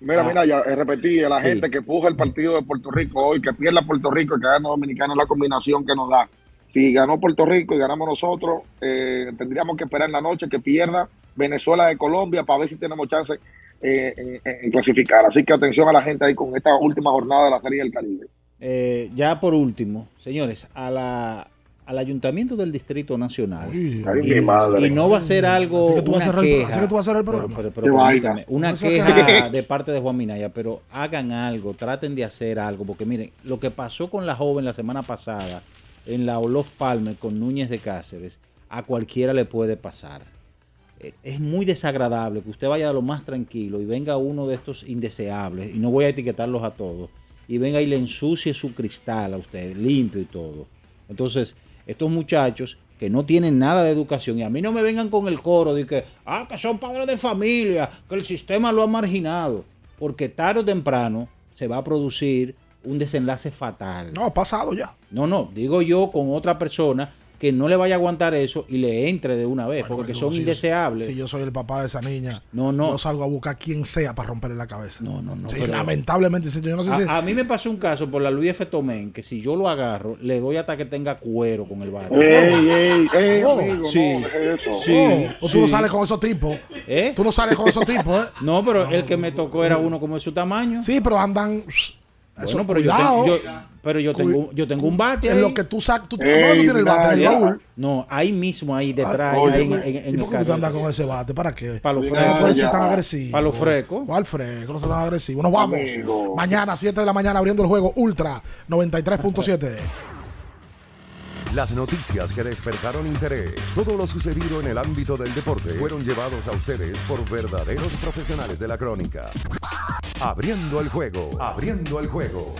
Mira, Ah. mira, ya eh, repetí, a la Sí. gente que puja el partido de Puerto Rico hoy, que pierda Puerto Rico y que gane Dominicana es la combinación que nos da. Si ganó Puerto Rico y ganamos nosotros, eh, tendríamos que esperar en la noche que pierda Venezuela de Colombia para ver si tenemos chance eh, en, en- en clasificar. Así que atención a la gente ahí con esta última jornada de la Serie del Caribe. Eh, ya por último, señores, a la, al Ayuntamiento del Distrito Nacional. Ay, y, mi madre. y no va a ser algo, Así que tú vas a una cerrar el pro- queja. así que tú vas a cerrar el programa. pero- pero Qué permítame, vaina. una queja que- de parte de Juan Minaya, pero hagan algo, traten de hacer algo, porque miren, lo que pasó con la joven la semana pasada en la Olof Palmer con Núñez de Cáceres, a cualquiera le puede pasar. Eh, Es muy desagradable que usted vaya a lo más tranquilo y venga uno de estos indeseables, y no voy a etiquetarlos a todos, y venga y le ensucie su cristal a usted, limpio y todo. Entonces, estos muchachos que no tienen nada de educación, y a mí no me vengan con el coro de que, ah, que son padres de familia, que el sistema lo ha marginado, porque tarde o temprano se va a producir un desenlace fatal. No, pasado ya. No, no, digo yo con otra persona que no le vaya a aguantar eso y le entre de una vez, porque son si yo- indeseables. Si yo soy el papá de esa niña, No, no. yo salgo a buscar quien sea para romperle la cabeza. No, no, no. Sí, pero- lamentablemente, yo no sé si. a, a mí me pasó un caso por la Luis F. Tomén, que si yo lo agarro, le doy hasta que tenga cuero con el barrio. Ey, ey, ey, Oh, amigo, sí. no, eso. Sí. Oh, o tú no sales con esos tipos. ¿Eh? Tú no sales con esos tipos, ¿eh? No, pero el que me tocó era uno como de su tamaño. Sí, pero andan. Bueno, Eso, pero yo, tengo, yo- pero yo tengo, yo tengo un bate En ahí. lo que tú sacas. ¿Tú, Ey, ¿Dónde tú tienes el bate? ¿En el baúl? No, ahí mismo, ahí detrás, Oye, ahí en, ¿y en- en el por qué tú andas con ese bate? ¿Para qué? Para los Mira, No puede frescos. ser tan agresivo. Para los frescos. ¿Cuál fresco? No se tan agresivo. Nos vamos. Amigo. Mañana, 7 de la mañana, abriendo el juego Ultra 93.7. Las noticias que despertaron interés, todo lo sucedido en el ámbito del deporte, fueron llevados a ustedes por verdaderos profesionales de la crónica. Abriendo el juego, abriendo el juego.